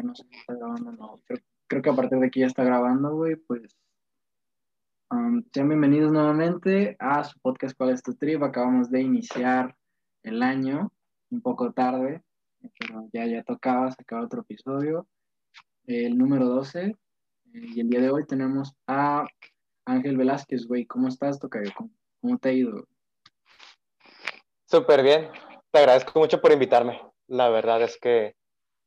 Ya no sé si está grabando o no. Creo, creo que a partir de aquí ya está grabando, güey. Pues um, sean bienvenidos nuevamente a su podcast ¿Cuál es tu trip? Acabamos de iniciar el año, un poco tarde, pero ya, ya tocaba sacar otro episodio, el número 12. eh, y el día de hoy tenemos a Ángel Velázquez, güey. ¿Cómo estás, Tocayo? ¿Cómo, cómo te ha ido? Súper bien. Te agradezco mucho por invitarme. La verdad es que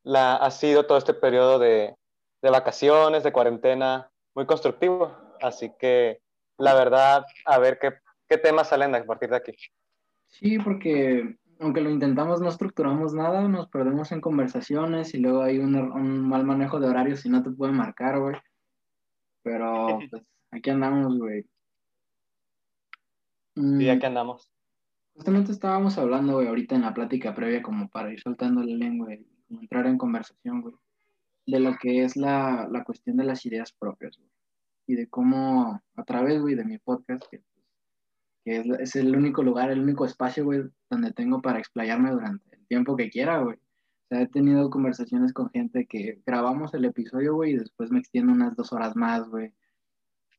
la, ha sido todo este periodo de, de vacaciones, de cuarentena, muy constructivo. Así que, la verdad, a ver qué, qué temas salen a partir de aquí. Sí, porque aunque lo intentamos, no estructuramos nada, nos perdemos en conversaciones y luego hay un, un mal manejo de horarios y no te pueden marcar, güey. Pero pues aquí andamos, güey. Mm, Sí, aquí andamos. justamente estábamos hablando, güey, ahorita en la plática previa, como para ir soltando la lengua como entrar en conversación, güey, de lo que es la, la cuestión de las ideas propias, güey. Y de cómo, a través, güey, de mi podcast, que, que es, es el único lugar, el único espacio, güey, donde tengo para explayarme durante el tiempo que quiera, güey. O sea, he tenido conversaciones con gente que grabamos el episodio, güey, y después me extiendo unas dos horas más, güey.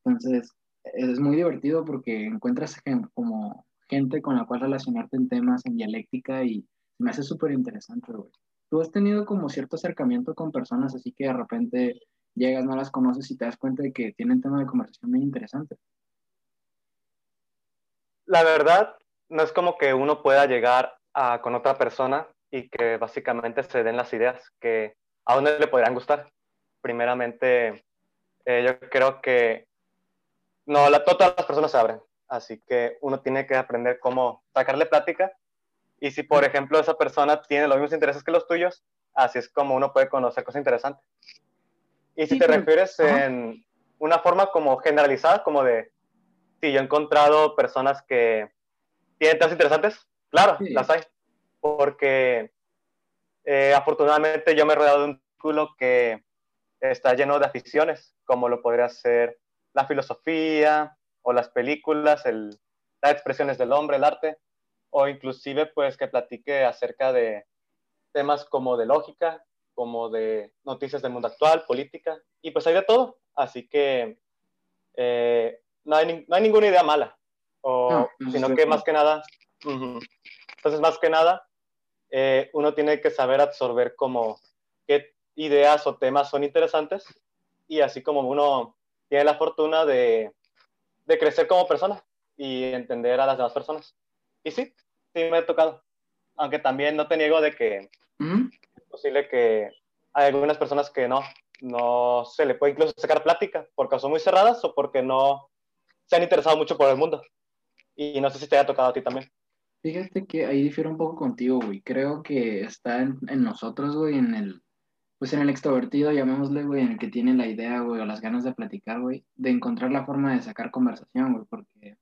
Entonces, es muy divertido porque encuentras como gente con la cual relacionarte en temas, en dialéctica, y me hace súper interesante, güey. Tú has tenido como cierto acercamiento con personas, así que de repente llegas, no las conoces y te das cuenta de que tienen temas de conversación muy interesantes. La verdad, no es como que uno pueda llegar a, con otra persona y que básicamente se den las ideas que a uno le podrían gustar. Primeramente, eh, yo creo que no, la, todas las personas se abren, así que uno tiene que aprender cómo sacarle plática. Y si, por ejemplo, esa persona tiene los mismos intereses que los tuyos, así es como uno puede conocer cosas interesantes. Y si Sí, te pero- refieres ajá. en una forma como generalizada, como de, si yo he encontrado personas que tienen temas interesantes, claro, Sí. las hay. Porque eh, afortunadamente yo me he rodeado de un círculo que está lleno de aficiones, como lo podría ser la filosofía o las películas, el, las expresiones del hombre, el arte, o inclusive pues que platique acerca de temas como de lógica, como de noticias del mundo actual, política, y pues hay de todo. Así que eh, no, hay, no hay ninguna idea mala, o, No, no sino que más que nada, ujú. entonces más que nada, eh, uno tiene que saber absorber como qué ideas o temas son interesantes y así como uno tiene la fortuna de, de crecer como persona y entender a las demás personas. Y sí, sí me ha tocado. Aunque también no te niego de que Ujú. es posible que hay algunas personas que no, no se le puede incluso sacar plática porque son muy cerradas o porque no se han interesado mucho por el mundo. Y no sé si te haya tocado a ti también. Fíjate que ahí difiero un poco contigo, güey. Creo que está en, en nosotros, güey, en el, pues en el extrovertido, llamémosle, güey, en el que tiene la idea, güey, o las ganas de platicar, güey, de encontrar la forma de sacar conversación, güey, porque,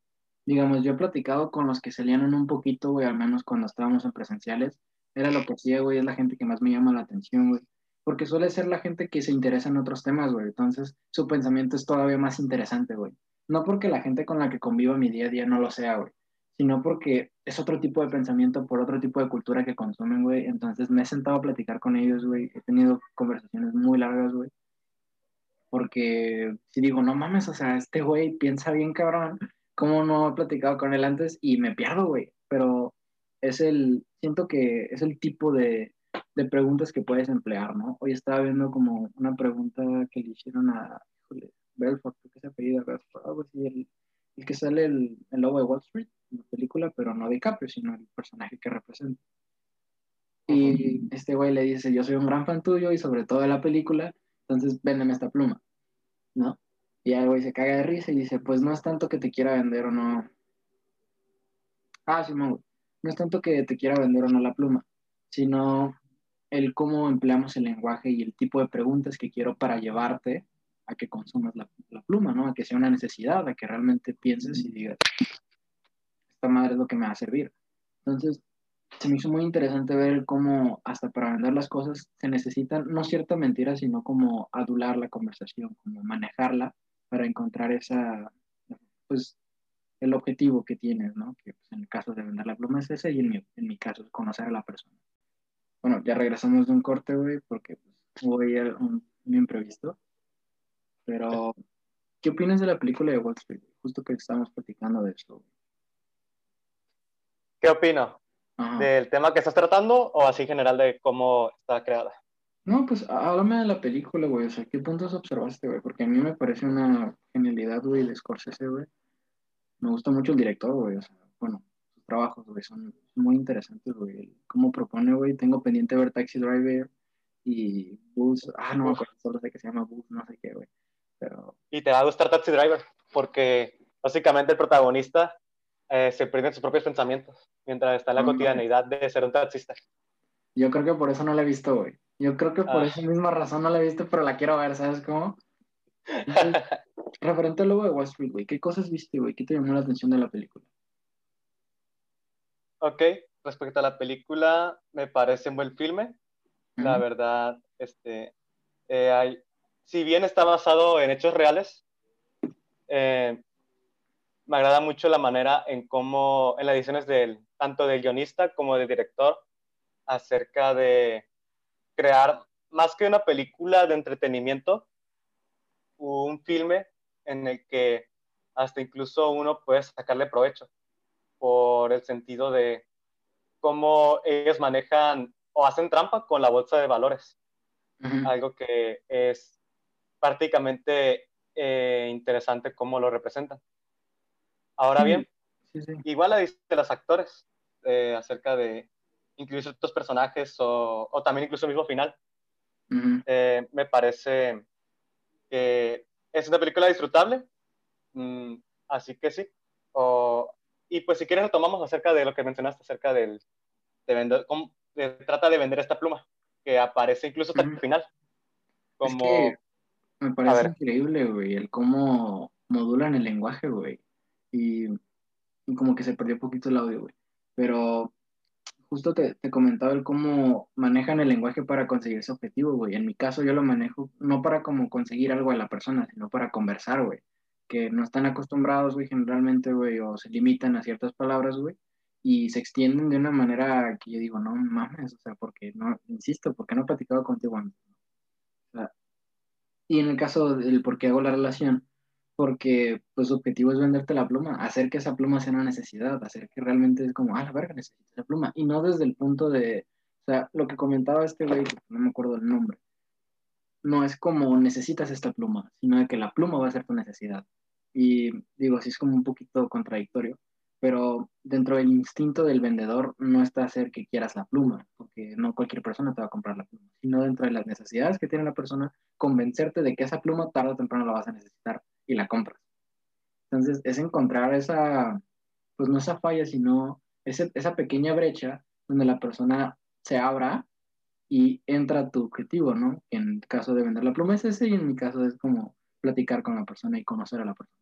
digamos, yo he platicado con los que salían un poquito, güey, al menos cuando estábamos en presenciales, era lo que hacía, güey, es la gente que más me llama la atención, güey, porque suele ser la gente que se interesa en otros temas, güey, entonces su pensamiento es todavía más interesante, güey. No porque la gente con la que convivo mi día a día no lo sea, güey sino porque es otro tipo de pensamiento por otro tipo de cultura que consumen, güey. Entonces me he sentado a platicar con ellos, güey. He tenido conversaciones muy largas, güey. Porque si digo, no mames, o sea, este güey piensa bien cabrón, ¿cómo no he platicado con él antes? Y me pierdo, güey. Pero es el, siento que es el tipo de, de preguntas que puedes emplear, ¿no? Hoy estaba viendo como una pregunta que le hicieron a, híjole, Belfort, creo que se apellida Belfort, así, el, el que sale el, el lobo de Wall Street en la película, pero no DiCaprio, sino el personaje que representa. Y este güey le dice, yo soy un gran fan tuyo y sobre todo de la película, entonces véndeme esta pluma, ¿no? Y el güey se caga de risa y dice, pues no es tanto que te quiera vender o no. Ah, sí, güey. No es tanto que te quiera vender o no la pluma, sino el cómo empleamos el lenguaje y el tipo de preguntas que quiero para llevarte a que consumas la, la pluma, ¿no? A que sea una necesidad, a que realmente pienses y digas, esta madre es lo que me va a servir. Entonces, se me hizo muy interesante ver cómo hasta para vender las cosas se necesitan no cierta mentira, sino como adular la conversación, como manejarla para encontrar esa, pues, el objetivo que tienes, ¿no? Que pues, en el caso de vender la pluma es ese y en mi, en mi caso es conocer a la persona. Bueno, ya regresamos de un corte, güey, porque pues, voy a un, un imprevisto. Pero, ¿qué opinas de la película de Wall Street? Justo que estamos platicando de esto. ¿Qué opino? Ajá. ¿Del tema que estás tratando o así en general de cómo está creada? No, pues háblame de la película, güey. O sea, ¿qué puntos observaste, güey? Porque a mí me parece una genialidad, güey, de Scorsese, güey. Me gusta mucho el director, güey. O sea, bueno, sus trabajos, güey, son muy interesantes, güey. Cómo propone, güey. Tengo pendiente ver Taxi Driver y Bulls. Ah, no me acuerdo, solo sé que se llama Bulls, no sé qué, güey. Pero, Y te va a gustar Taxi Driver porque básicamente el protagonista eh, se pierde en sus propios pensamientos mientras está en la No cotidianidad de ser un taxista. Yo creo que por eso no la he visto, güey. Yo creo que por Ah. esa misma razón no la he visto, pero la quiero ver, ¿sabes cómo? Entonces, referente al logo de Wall Street, güey, ¿qué cosas viste, güey? ¿Qué te llamó la atención de la película? Ok, respecto a la película, me parece un buen filme. La verdad, este, eh, hay, si bien está basado en hechos reales, eh, me agrada mucho la manera en cómo, en las ediciones del, tanto del guionista como del director, acerca de crear, más que una película de entretenimiento, un filme en el que hasta incluso uno puede sacarle provecho por el sentido de cómo ellos manejan o hacen trampa con la bolsa de valores, ujú. algo que es prácticamente eh, interesante cómo lo representan. Ahora bien, Sí, sí. igual la dice de los actores eh, acerca de incluir ciertos personajes o, o también incluso el mismo final. Eh, me parece que es una película disfrutable, mm, así que sí. O- y pues si quieres retomamos acerca de lo que mencionaste acerca del de vender, cómo de- trata de vender esta pluma que aparece incluso hasta el final. Es Como, que me parece increíble, güey, el cómo modulan el lenguaje, güey. Y, y como que se perdió un poquito el audio, güey. Pero justo te, te comentaba el cómo manejan el lenguaje para conseguir ese objetivo, güey. En mi caso yo lo manejo no para como conseguir algo de la persona, sino para conversar, güey. Que no están acostumbrados, güey, generalmente, güey, o se limitan a ciertas palabras, güey. Y se extienden de una manera que yo digo, no mames, o sea, porque no, insisto, porque no he platicado contigo antes. O sea, y en el caso del por qué hago la relación, porque pues su objetivo es venderte la pluma, hacer que esa pluma sea una necesidad, hacer que realmente es como, ah, la verga, necesito esa pluma. Y no desde el punto de, o sea, lo que comentaba este güey, no me acuerdo el nombre, no es como necesitas esta pluma, sino de que la pluma va a ser tu necesidad. Y digo, sí es como un poquito contradictorio, pero dentro del instinto del vendedor no está hacer que quieras la pluma, porque no cualquier persona te va a comprar la pluma, sino dentro de las necesidades que tiene la persona, convencerte de que esa pluma tarde o temprano la vas a necesitar y la compras. Entonces, es encontrar esa, pues no esa falla, sino ese- esa pequeña brecha donde la persona se abra y entra tu objetivo, ¿no? En caso de vender la pluma es ese y en mi caso es como platicar con la persona y conocer a la persona.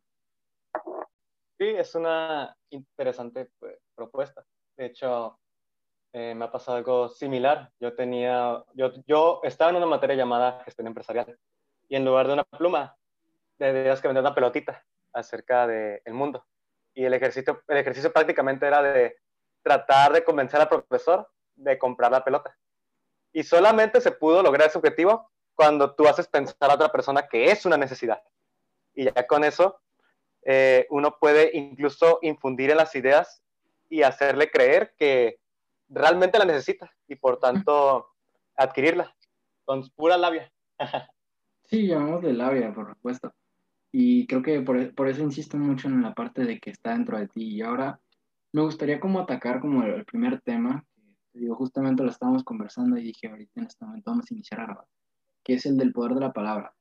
Sí, es una interesante pues, propuesta. De hecho, eh, me ha pasado algo similar. Yo tenía, yo, yo estaba en una materia llamada gestión empresarial y en lugar de una pluma, tenías que vender una pelotita acerca del mundo. Y el ejercicio, el ejercicio prácticamente era de tratar de convencer al profesor de comprar la pelota. Y solamente se pudo lograr ese objetivo cuando tú haces pensar a otra persona que es una necesidad. Y ya con eso, eh, uno puede incluso infundir en las ideas y hacerle creer que realmente la necesita y por tanto adquirirla con pura labia. Sí, llamémosle labia, por supuesto. Y creo que por, por eso insisto mucho en la parte de que está dentro de ti. Y ahora me gustaría como atacar como el, el primer tema, que digo, justamente lo estábamos conversando y dije, ahorita en este momento vamos a iniciar a grabar, que es el del poder de la palabra.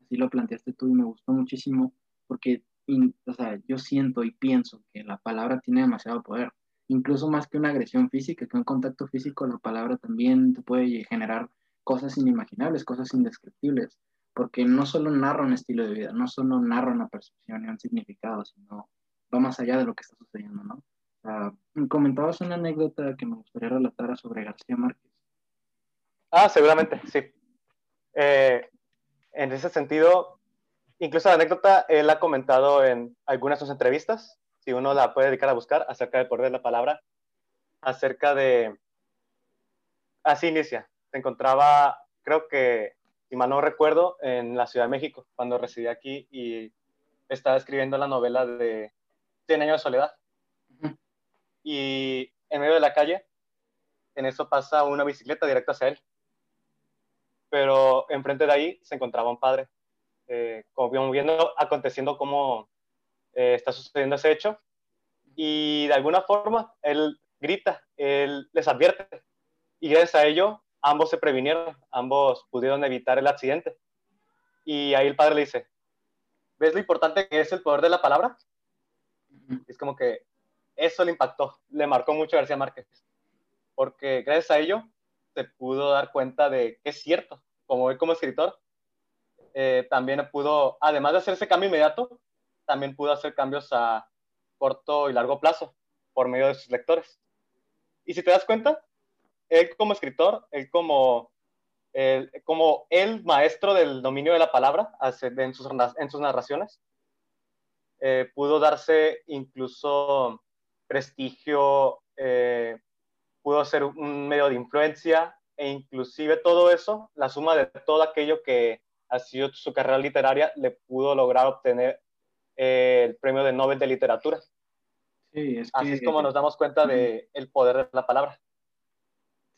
Así lo planteaste tú y me gustó muchísimo porque, o sea, yo siento y pienso que la palabra tiene demasiado poder. Incluso más que una agresión física, que un contacto físico, la palabra también te puede generar cosas inimaginables, cosas indescriptibles porque no solo narra un estilo de vida, no solo narra una percepción y un significado, sino va más allá de lo que está sucediendo, ¿no? Sea, comentabas una anécdota que me gustaría relatar sobre García Márquez. Ah, seguramente, sí. Eh, en ese sentido, incluso la anécdota él ha comentado en algunas de sus entrevistas, si uno la puede dedicar a buscar, acerca del poder de la palabra, acerca de... Así inicia. Se encontraba creo que, si mal no recuerdo, en la Ciudad de México, cuando residí aquí y estaba escribiendo la novela de Cien años de soledad. Y en medio de la calle, en eso pasa una bicicleta directa hacia él. Pero enfrente de ahí se encontraba un padre, eh, como viendo, aconteciendo cómo eh, está sucediendo ese hecho. Y de alguna forma, él grita, él les advierte. Y gracias a ello, ambos se previnieron, ambos pudieron evitar el accidente. Y ahí el padre le dice, ¿ves lo importante que es el poder de la palabra? Es como que eso le impactó, le marcó mucho a García Márquez, porque gracias a ello se pudo dar cuenta de que es cierto, como él como escritor, eh, también pudo, además de hacer ese cambio inmediato, también pudo hacer cambios a corto y largo plazo por medio de sus lectores. Y si te das cuenta, él como escritor, él como, el, como el maestro del dominio de la palabra en sus, en sus narraciones, eh, pudo darse incluso prestigio, eh, pudo ser un medio de influencia e inclusive todo eso, la suma de todo aquello que ha sido su carrera literaria, le pudo lograr obtener eh, el premio de Nobel de Literatura. Sí, es Así es como nos damos cuenta del el poder de la palabra.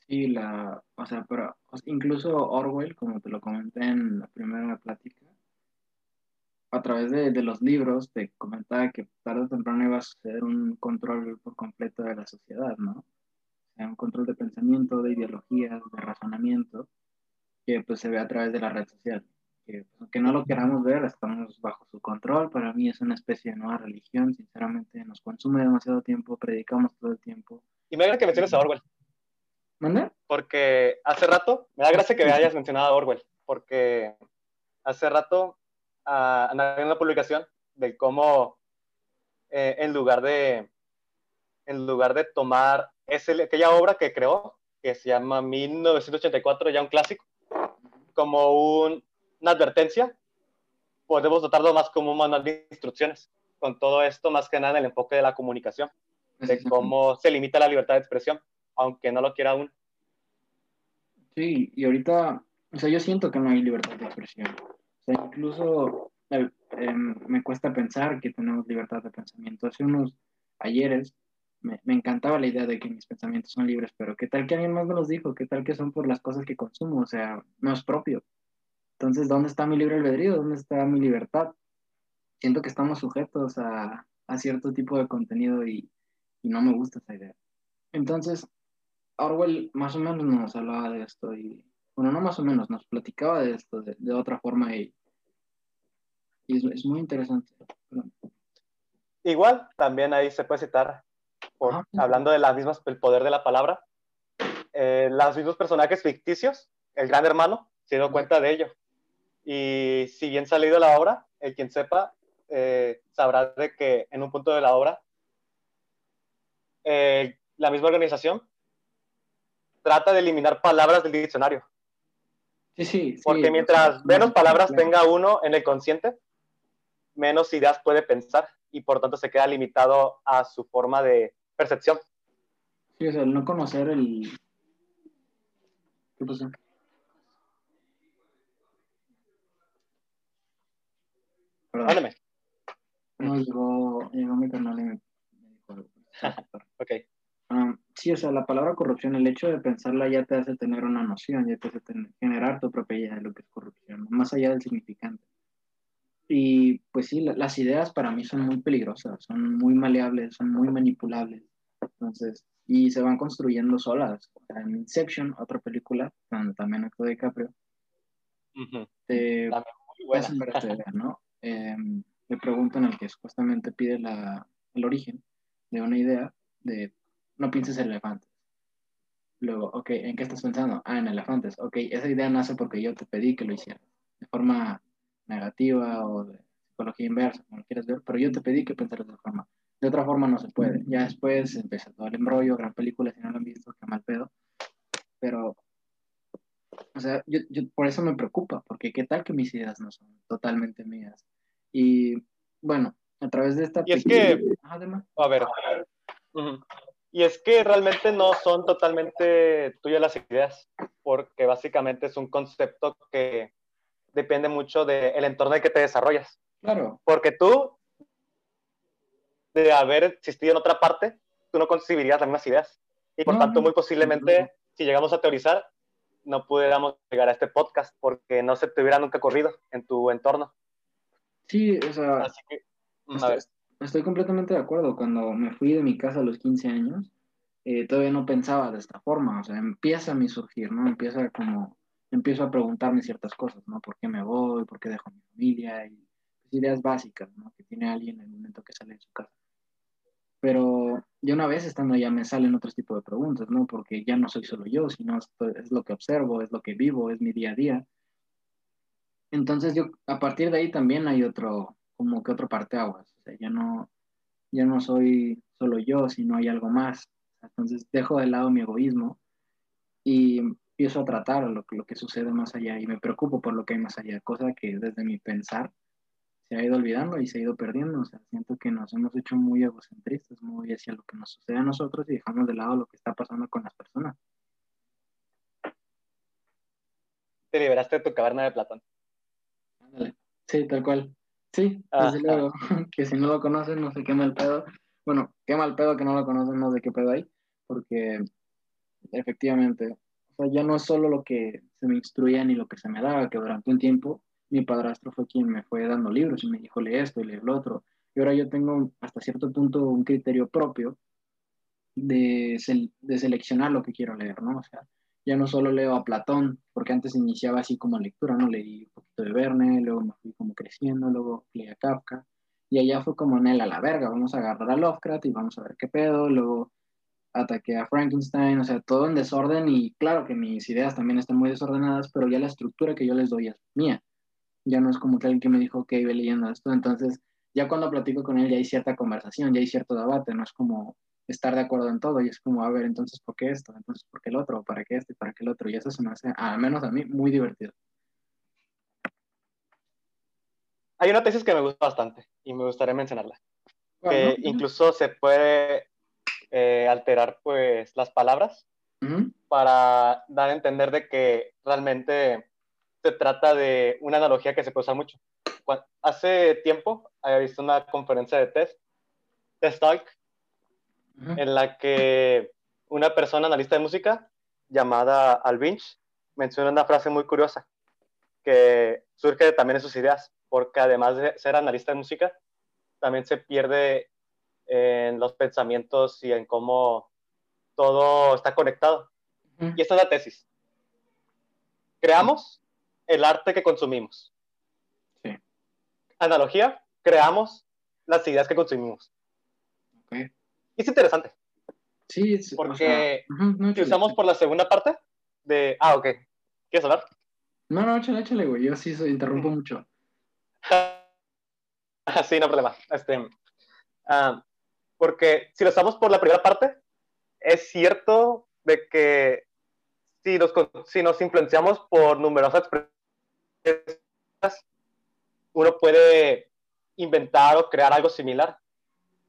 Sí, la, o sea, pero incluso Orwell, como te lo comenté en la primera plática, a través de, de, los libros te comentaba que tarde o temprano iba a suceder un control por completo de la sociedad, ¿no? O sea, un control de pensamiento, de ideologías, de razonamiento, que pues se ve a través de la red social. Que aunque no lo queramos ver, estamos bajo su control. Para mí es una especie de nueva religión, sinceramente nos consume demasiado tiempo, predicamos todo el tiempo. Y me agrada que menciones a Orwell. ¿Manda? Porque hace rato, me da gracia que me hayas mencionado a Orwell, porque hace rato a, una publicación de cómo eh, en lugar de en lugar de tomar ese, aquella obra que creó, que se llama 1984, ya un clásico, como un, una advertencia, podemos dotarlo más como un manual de instrucciones, con todo esto más que nada en el enfoque de la comunicación, de cómo se limita la libertad de expresión, aunque no lo quiera aún. Sí, y ahorita, o sea, yo siento que no hay libertad de expresión sea, incluso eh, em, me cuesta pensar que tenemos libertad de pensamiento. Hace unos ayeres me, me, encantaba la idea de que mis pensamientos son libres, pero ¿qué tal que alguien más me los dijo? ¿Qué tal que son por las cosas que consumo? O sea, no es propio. Entonces, ¿dónde está mi libre albedrío? ¿Dónde está mi libertad? Siento que estamos sujetos a, a cierto tipo de contenido y, y no me gusta esa idea. Entonces, Orwell más o menos nos hablaba de esto y bueno, no más o menos, nos platicaba de esto de, de otra forma y, y es, es, muy interesante. Igual, también ahí se puede citar, por, ah, hablando de las mismas, el poder de la palabra, eh, los mismos personajes ficticios, el gran hermano, se dio cuenta de ello. Y si bien leído la obra, el quien sepa, eh, sabrá de que en un punto de la obra, eh, la misma organización trata de eliminar palabras del diccionario. Sí, sí. Porque mientras menos palabras tenga uno en el consciente, menos ideas puede pensar y por tanto se queda limitado a su forma de percepción. Sí, o sea, el no conocer el... ¿Qué pasó? Perdón. No, llegó, llegó mi canal y me, dijo algo. ok. Um, sí, o sea, la palabra corrupción, el hecho de pensarla ya te hace tener una noción, ya te hace generar tu propia idea de lo que es corrupción, más allá del significante. Y pues sí, las ideas para mí son muy peligrosas, son muy maleables, son muy manipulables. Entonces, y se van construyendo solas. En Inception, otra película, donde también actuó DiCaprio, uh te, hacen ver esta idea, ¿no? Eh, le preguntan al que supuestamente pide la, el origen de una idea de no pienses en elefantes. Luego, ok, ¿en qué estás pensando? Ah, en elefantes. Ok, esa idea nace porque yo te pedí que lo hicieras. De forma negativa o de psicología inversa, como lo quieras ver, pero yo te pedí que pensaras de esa forma. De otra forma no se puede. Ya después empieza todo el embrollo, gran película, si no lo han visto, qué mal pedo. Pero, o sea, yo, yo, por eso me preocupa, porque qué tal que mis ideas no son totalmente mías. Y bueno, a través de esta... Y es que, a ver, uh Y es que realmente no son totalmente tuyas las ideas, porque básicamente es un concepto que depende mucho del entorno en que te desarrollas. Claro. Porque tú, de haber existido en otra parte, tú no concebirías las mismas ideas. Y por No, tanto, muy posiblemente, no. si llegamos a teorizar, no pudiéramos llegar a este podcast porque no se te hubiera nunca ocurrido en tu entorno. Sí, o sea, Así que, mm, estoy, estoy completamente de acuerdo. Cuando me fui de mi casa a los 15 años, eh, todavía no pensaba de esta forma. O sea, empieza a mi surgir, ¿no? Empieza como, empiezo a preguntarme ciertas cosas, ¿no? ¿Por qué me voy? ¿Por qué dejo a mi familia? Y pues, ideas básicas, ¿no? Que tiene alguien en el momento que sale de su casa. Pero ya una vez estando allá me salen otros tipos de preguntas, ¿no? Porque ya no soy solo yo, sino esto es lo que observo, es lo que vivo, es mi día a día. Entonces yo, a partir de ahí también hay otro, como que otro parteaguas. O sea, ya no, ya no soy solo yo, sino hay algo más. Entonces dejo de lado mi egoísmo y empiezo a tratar lo, lo que sucede más allá y me preocupo por lo que hay más allá, cosa que desde mi pensar se ha ido olvidando y se ha ido perdiendo. O sea, siento que nos hemos hecho muy egocentristas, muy hacia lo que nos sucede a nosotros y dejamos de lado lo que está pasando con las personas. te liberaste de tu caverna de Platón. Sí, tal cual. Sí, desde luego, que si no lo conocen, no se quema el pedo. Bueno, quema el pedo que no lo conocen, no sé qué pedo hay, porque efectivamente, o sea, ya no es solo lo que se me instruía ni lo que se me daba, que durante un tiempo mi padrastro fue quien me fue dando libros y me dijo, lee esto y lee lo otro. Y ahora yo tengo hasta cierto punto un criterio propio de, sel- de seleccionar lo que quiero leer, ¿no? O sea, ya no solo leo a Platón, porque antes iniciaba así como lectura, ¿no? Leí un poquito de Verne, luego me fui como creciendo, luego leí a Kafka, y allá fue como, Nel, a la verga, vamos a agarrar a Lovecraft y vamos a ver qué pedo, luego ataqué a Frankenstein, o sea, todo en desorden, y claro que mis ideas también están muy desordenadas, pero ya la estructura que yo les doy es mía, ya no es como que alguien que me dijo, ok, ve leyendo esto, entonces ya cuando platico con él ya hay cierta conversación, ya hay cierto debate, no es como estar de acuerdo en todo y es como, a ver, entonces, ¿por qué esto? Entonces, ¿por qué el otro? ¿Para qué este? ¿Para qué el otro? Y eso se me hace, al menos a mí, muy divertido. Hay una tesis que me gusta bastante y me gustaría mencionarla. que Bueno, incluso se puede eh, alterar pues las palabras ujú, para dar a entender de que realmente se trata de una analogía que se puede usar mucho. Cuan- hace tiempo había visto una conferencia de TED, TED Talk, en la que una persona analista de música llamada Al Vinch menciona una frase muy curiosa que surge también de sus ideas, porque además de ser analista de música, también se pierde en los pensamientos y en cómo todo está conectado. ujú. Y esta es la tesis. Creamos el arte que consumimos. Sí, Analogía, creamos las ideas que consumimos. ok. Es interesante, Sí, es- o porque sea, no, échale, usamos por la segunda parte de... Ah, ok. ¿Quieres hablar? no, no, échale, échale, güey, yo sí soy- interrumpo mucho. sí, no problema. Este, ah, porque si lo usamos por la primera parte, es cierto de que si nos, si nos influenciamos por numerosas expresiones, uno puede inventar o crear algo similar.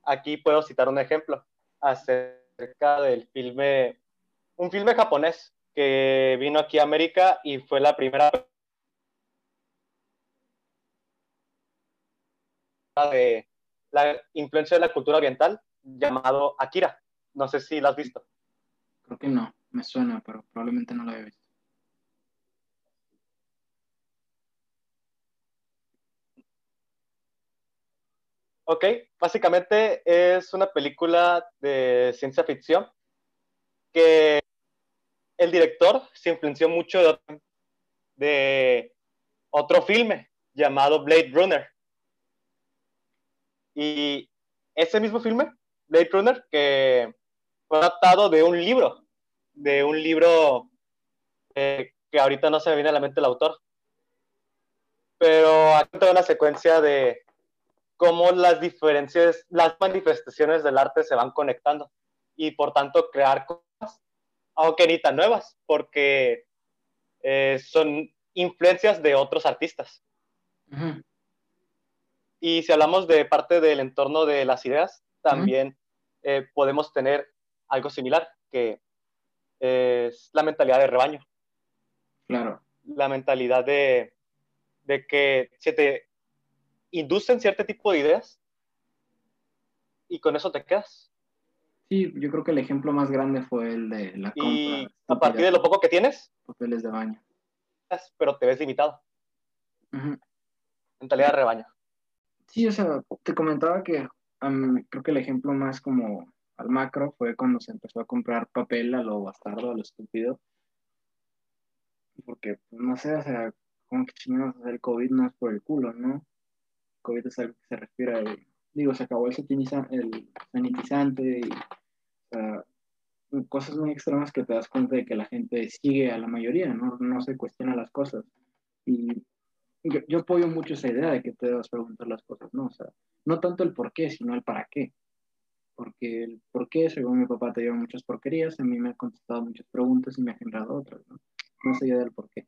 Aquí puedo citar un ejemplo acerca del filme, un filme japonés que vino aquí a América y fue la primera de la influencia de la cultura oriental llamado Akira. No sé si lo has visto. Creo que no, me suena, pero probablemente no lo había visto. Ok, básicamente es una película de ciencia ficción que el director se influenció mucho de otro, filme llamado Blade Runner. Y ese mismo filme, Blade Runner, que fue adaptado de un libro, de un libro eh, que ahorita no se me viene a la mente el autor. Pero aquí toda una secuencia de cómo las diferencias, las manifestaciones del arte se van conectando y por tanto crear cosas, aunque ni tan nuevas, porque eh, son influencias de otros artistas. Y si hablamos de parte del entorno de las ideas, también eh, podemos tener algo similar, que es la mentalidad de rebaño. Claro. La mentalidad de, de que se te inducen cierto tipo de ideas y con eso te quedas. Sí, yo creo que el ejemplo más grande fue el de la compra. Y a partir de lo poco que tienes, papeles de baño. Pero te ves limitado. Mentalidad de rebaño. Sí, o sea, te comentaba que creo que el ejemplo más como al macro fue cuando se empezó a comprar papel a lo bastardo, a lo estúpido. Porque, pues, no sé, o sea, como que chingados, el COVID no es por el culo, ¿no? COVID es algo que se respira y, digo, se acabó el, el sanitizante y, sea, cosas muy extremas que te das cuenta de que la gente sigue a la mayoría, no, no se cuestiona las cosas. Y yo, yo, apoyo mucho esa idea de que te debas preguntar las cosas, ¿no? O sea, no tanto el por qué, sino el para qué. Porque el por qué, según mi papá, te lleva muchas porquerías, a mí me ha contestado muchas preguntas y me ha generado otras, ¿no? No sé del por qué.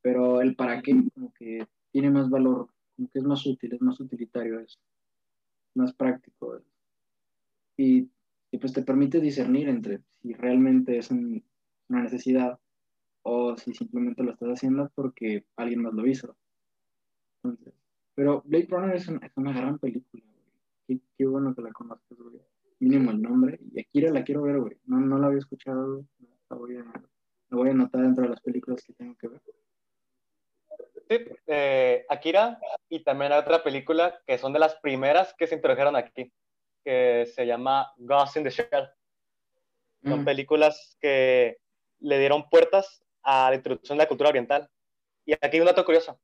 Pero el para qué, como que tiene más valor, como que es más útil, es más utilitario, es más práctico. Y, y pues te permite discernir entre si realmente es una necesidad o si simplemente lo estás haciendo porque alguien más lo hizo. Entonces, pero Blade Runner es, es una gran película, Qué, qué, bueno que la conozcas, güey. Mínimo el nombre. Y Akira la quiero ver, güey. No, no la había escuchado. La voy, a, la voy a anotar dentro de las películas que tengo que ver. Sí, eh, Akira y también hay otra película que son de las primeras que se introdujeron aquí, que se llama Ghost in the Shell. Son mm. películas que le dieron puertas a la introducción de la cultura oriental. Y aquí hay un dato curioso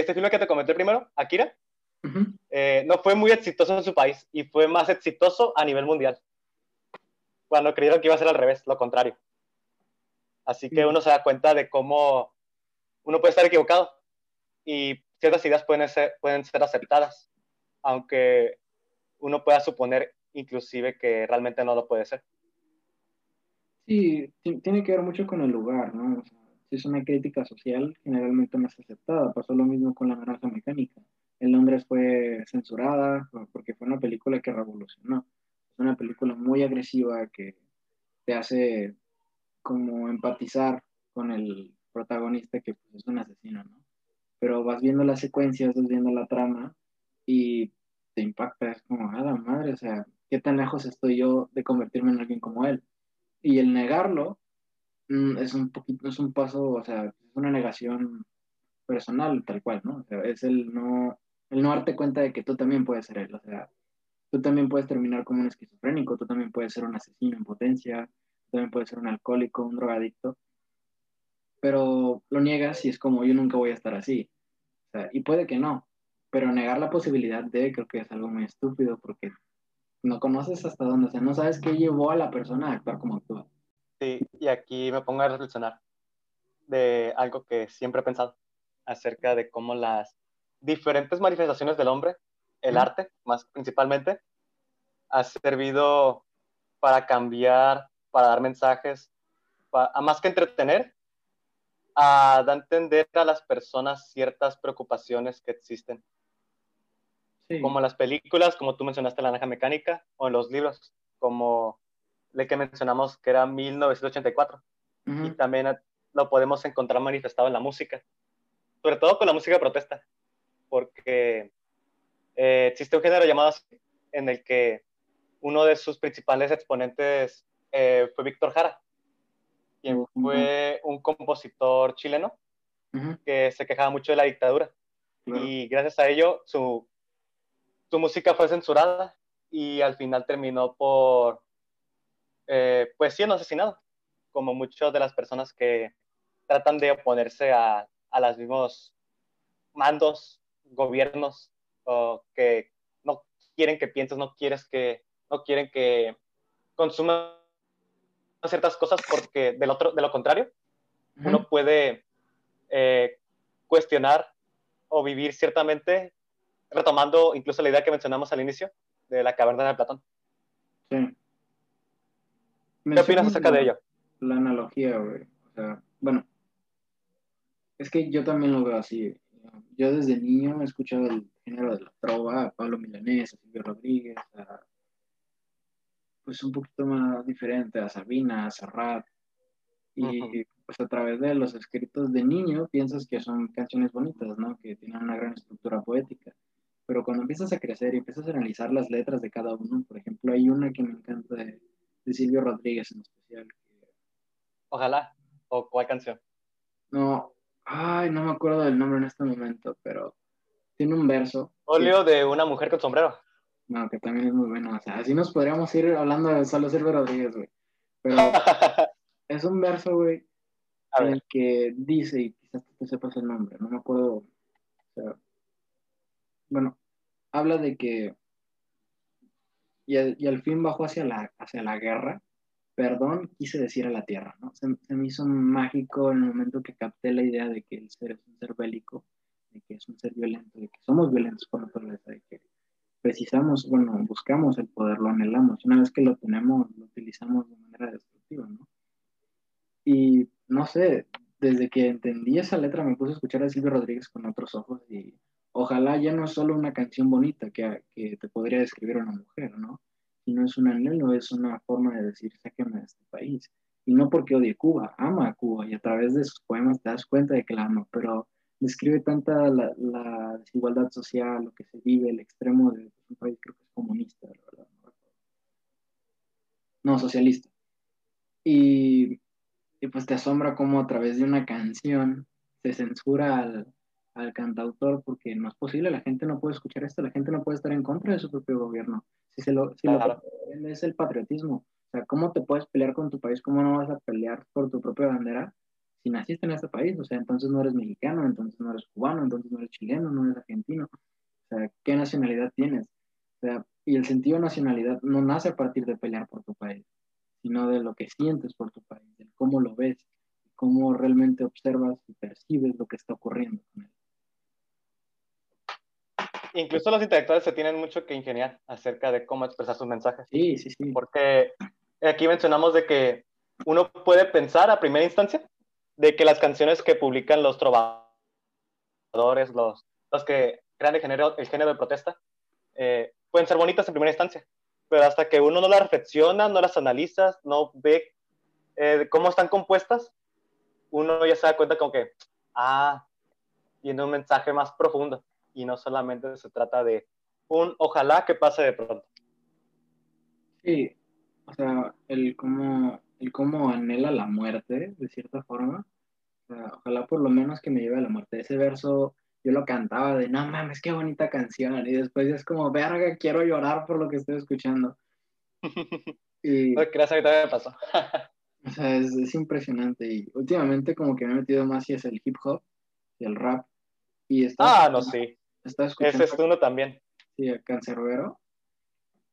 este filme que te comenté primero, Akira, eh, no fue muy exitoso en su país y fue más exitoso a nivel mundial. Cuando creyeron que iba a ser al revés, lo contrario. Así que uno se da cuenta de cómo uno puede estar equivocado y ciertas ideas pueden ser, pueden ser aceptadas, aunque uno pueda suponer inclusive que realmente no lo puede ser. Sí, tiene que ver mucho con el lugar, ¿no? si es una crítica social, generalmente no es aceptada. Pasó lo mismo con La Naranja Mecánica. En Londres fue censurada porque fue una película que revolucionó. Es una película muy agresiva que te hace como empatizar con el protagonista que pues, es un asesino, ¿no? Pero vas viendo las secuencias, vas viendo la trama y te impacta, es como, a la madre, o sea, ¿qué tan lejos estoy yo de convertirme en alguien como él? Y el negarlo Mm, es un poquito, es un paso, o sea, es una negación personal, tal cual, ¿no? O sea, es el no, el no darte cuenta de que tú también puedes ser él, o sea, tú también puedes terminar como un esquizofrénico, tú también puedes ser un asesino en potencia, tú también puedes ser un alcohólico, un drogadicto, pero lo niegas y es como yo nunca voy a estar así, o sea, y puede que no, pero negar la posibilidad de creo que es algo muy estúpido porque no conoces hasta dónde, o sea, no sabes qué llevó a la persona a actuar como actúa. Sí, y aquí me pongo a reflexionar de algo que siempre he pensado acerca de cómo las diferentes manifestaciones del hombre, el arte más principalmente, ha servido para cambiar, para dar mensajes, a más que entretener, a dar a entender a las personas ciertas preocupaciones que existen. Como las películas, como tú mencionaste, La Naranja Mecánica, o en los libros, como le que mencionamos que era 1984. Y también lo podemos encontrar manifestado en la música, sobre todo con la música de protesta, porque eh, existe un género llamado así, en el que uno de sus principales exponentes eh, fue Víctor Jara, fue un compositor chileno que se quejaba mucho de la dictadura. Y gracias a ello su, su música fue censurada y al final terminó por eh, pues siendo asesinado, como muchas de las personas que tratan de oponerse a, a los mismos mandos, gobiernos, o que no quieren que pienses, no quieres que, no quieren que consuman ciertas cosas porque del otro, de lo contrario, uno puede eh, cuestionar o vivir ciertamente, retomando incluso la idea que mencionamos al inicio de la caverna de Platón. Sí. ¿Qué opinas acerca de ella? La analogía, güey. O sea, bueno, es que yo también lo veo así. Yo desde niño he escuchado el género de la trova, a Pablo Milanés, a Silvio Rodríguez, a, pues un poquito más diferente a Sabina, a Serrat. Y pues a través de los escritos de niño piensas que son canciones bonitas, ¿no? Que tienen una gran estructura poética. Pero cuando empiezas a crecer y empiezas a analizar las letras de cada uno, por ejemplo, hay una que me encanta de, de Silvio Rodríguez en especial. Ojalá. ¿O cuál canción? No, ay, no me acuerdo del nombre en este momento, pero tiene un verso. Óleo de una mujer con sombrero. No, que también es muy bueno. O sea, así nos podríamos ir hablando de solo Silvio Rodríguez, güey. Pero es un verso, güey, en el que dice, y quizás tú te sepas el nombre, no me acuerdo. O sea, bueno, habla de que. Y, y al fin bajó hacia la, hacia la guerra. Perdón, quise decir a la tierra, ¿no? Se, se me hizo mágico en el momento que capté la idea de que el ser es un ser bélico, de que es un ser violento, de que somos violentos por naturaleza, de que precisamos, bueno, buscamos el poder, lo anhelamos. Una vez que lo tenemos, lo utilizamos de manera destructiva, ¿no? Y no sé, desde que entendí esa letra me puse a escuchar a Silvio Rodríguez con otros ojos y ojalá ya no es solo una canción bonita que, que te podría describir una mujer, ¿no? Sino es un anhelo, es una forma de decir, sáqueme de este país. Y no porque odie Cuba, ama a Cuba y a través de sus poemas te das cuenta de que la ama, pero describe tanta la, la, desigualdad social, lo que se vive, el extremo de un país creo que es comunista, verdad. No, socialista. Y, y, pues te asombra cómo a través de una canción se censura al, al, cantautor porque no es posible, la gente no puede escuchar esto, la gente no puede estar en contra de su propio gobierno. Si, se lo, si claro. lo es el patriotismo. O sea, ¿cómo te puedes pelear con tu país? ¿Cómo no vas a pelear por tu propia bandera? Si naciste en este país, o sea, entonces no eres mexicano, entonces no eres cubano, entonces no eres chileno, no eres argentino, o sea, ¿qué nacionalidad tienes? O sea, y el sentido de nacionalidad no nace a partir de pelear por tu país, sino de lo que sientes por tu país, de cómo lo ves, cómo realmente observas y percibes lo que está ocurriendo con él. Incluso los intelectuales se tienen mucho que ingeniar acerca de cómo expresar sus mensajes. Sí, sí, sí. Porque aquí mencionamos de que uno puede pensar a primera instancia de que las canciones que publican los trovadores, los, los que crean el género, el género de protesta, eh, pueden ser bonitas en primera instancia, pero hasta que uno no las reflexiona, no las analiza, no ve eh, cómo están compuestas, uno ya se da cuenta como que, ah, tiene un mensaje más profundo y no solamente se trata de un ojalá que pase de pronto. Sí, o sea, el cómo el cómo anhela la muerte, de cierta forma. O sea, ojalá por lo menos que me lleve a la muerte. Ese verso yo lo cantaba de, no mames, qué bonita canción. Y después es como, verga, quiero llorar por lo que estoy escuchando. y, no creas, ahorita me pasó. o sea, es, es, impresionante. Y últimamente como que me he metido más y es el hip hop y el rap. Y está, ah, no, sí. Está escuchando, Ese es uno también. Sí, a Cancerbero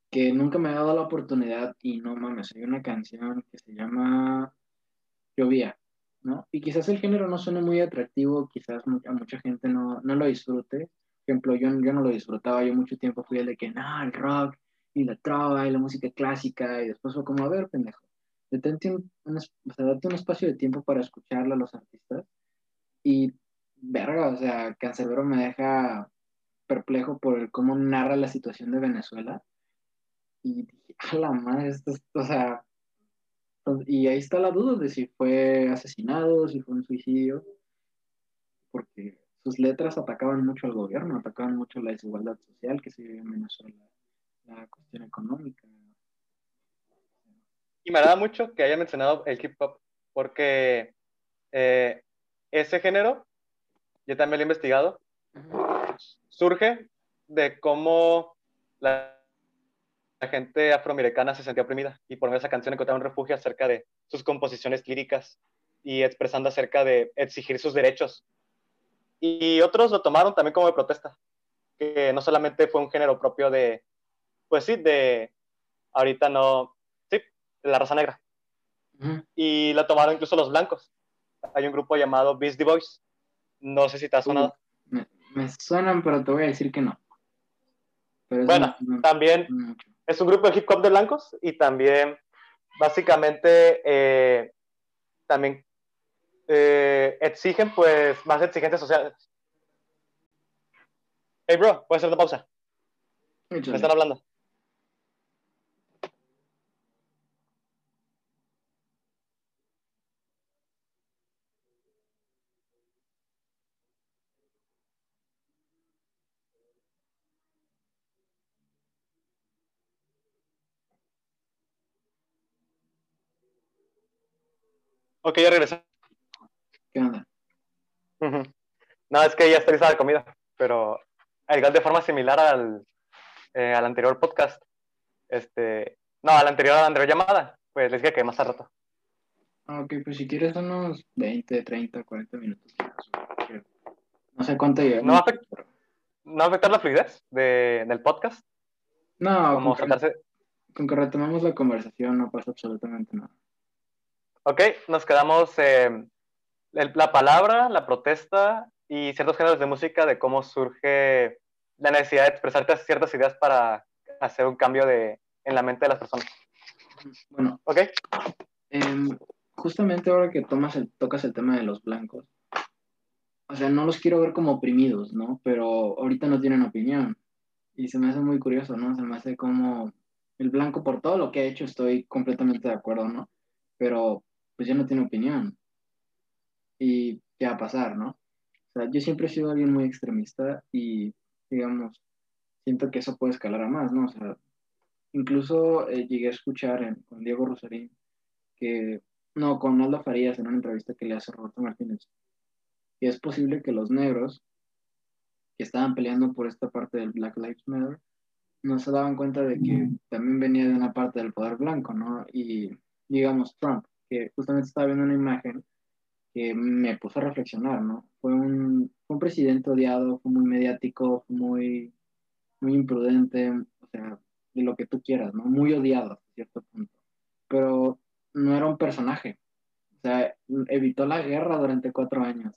que nunca me ha dado la oportunidad y no mames, hay una canción que se llama Llovía, ¿no? Y quizás el género no suene muy atractivo, quizás a mucha gente no, no lo disfrute. Por ejemplo, yo, yo no lo disfrutaba, yo mucho tiempo fui el de que, no, el rock y la trova y la música clásica y después fue como, a ver, pendejo, detente un, un, o sea, date un espacio de tiempo para escucharla a los artistas y verga, o sea, Cancerbero me deja perplejo por cómo narra la situación de Venezuela y dije, a la madre, esto, o sea, y ahí está la duda de si fue asesinado, si fue un suicidio, porque sus letras atacaban mucho al gobierno, atacaban mucho la desigualdad social que se vive en Venezuela, la cuestión económica. Y me agrada mucho que haya mencionado el hip hop, porque eh, ese género, yo también lo he investigado, surge de cómo la la gente afroamericana se sentía oprimida y por esa canción encontraron refugio acerca de sus composiciones líricas y expresando acerca de exigir sus derechos. Y otros lo tomaron también como de protesta, que no solamente fue un género propio de, pues sí, de, ahorita no, sí, de la raza negra. Y lo tomaron incluso los blancos. Hay un grupo llamado Beastie Boys. No sé si te ha sonado. me, me, suenan, pero te voy a decir que no. bueno, también es un grupo de hip hop de blancos y también básicamente eh, también eh, exigen pues más exigencias sociales. Hey bro, puedes hacer una pausa. Me están hablando. Ok, ya regresé. ¿Qué onda? No, es que ya está lista la comida, pero igual de forma similar al, eh, al anterior podcast. Este, no, al anterior, a la anterior llamada, pues les dije que más a rato. Ah, ok, pues si quieres unos 20, 30, 40 minutos. No sé cuánto lleva. ¿No, afect ¿No afectar la fluidez de, del podcast? No, con que, con que retomemos la conversación no pasa absolutamente nada. Ok, nos quedamos eh, la palabra, la protesta y ciertos géneros de música de cómo surge la necesidad de expresarte ciertas ideas para hacer un cambio de, en la mente de las personas. Bueno, ok. Em, justamente ahora que tomas el, tocas el tema de los blancos, o sea, no los quiero ver como oprimidos, ¿no? Pero ahorita no tienen opinión. Y se me hace muy curioso, ¿no? Se me hace como el blanco por todo lo que ha hecho, estoy completamente de acuerdo, ¿no? Pero pues ya no tiene opinión. ¿Y qué va a pasar, no? O sea, yo siempre he sido alguien muy extremista y, digamos, siento que eso puede escalar a más, ¿no? O sea, incluso eh, llegué a escuchar con Diego Rosarín que, no, con Aldo Farías en una entrevista que le hace Roberto Martínez, que es posible que los negros que estaban peleando por esta parte del Black Lives Matter no se daban cuenta de que también venía de una parte del poder blanco, ¿no? Y digamos Trump, que justamente estaba viendo una imagen que me puso a reflexionar, ¿no? Fue un, un presidente odiado, fue muy mediático, fue muy, muy imprudente, o sea, de lo que tú quieras, ¿no? Muy odiado a cierto punto. Pero no era un personaje. O sea, evitó la guerra durante cuatro años.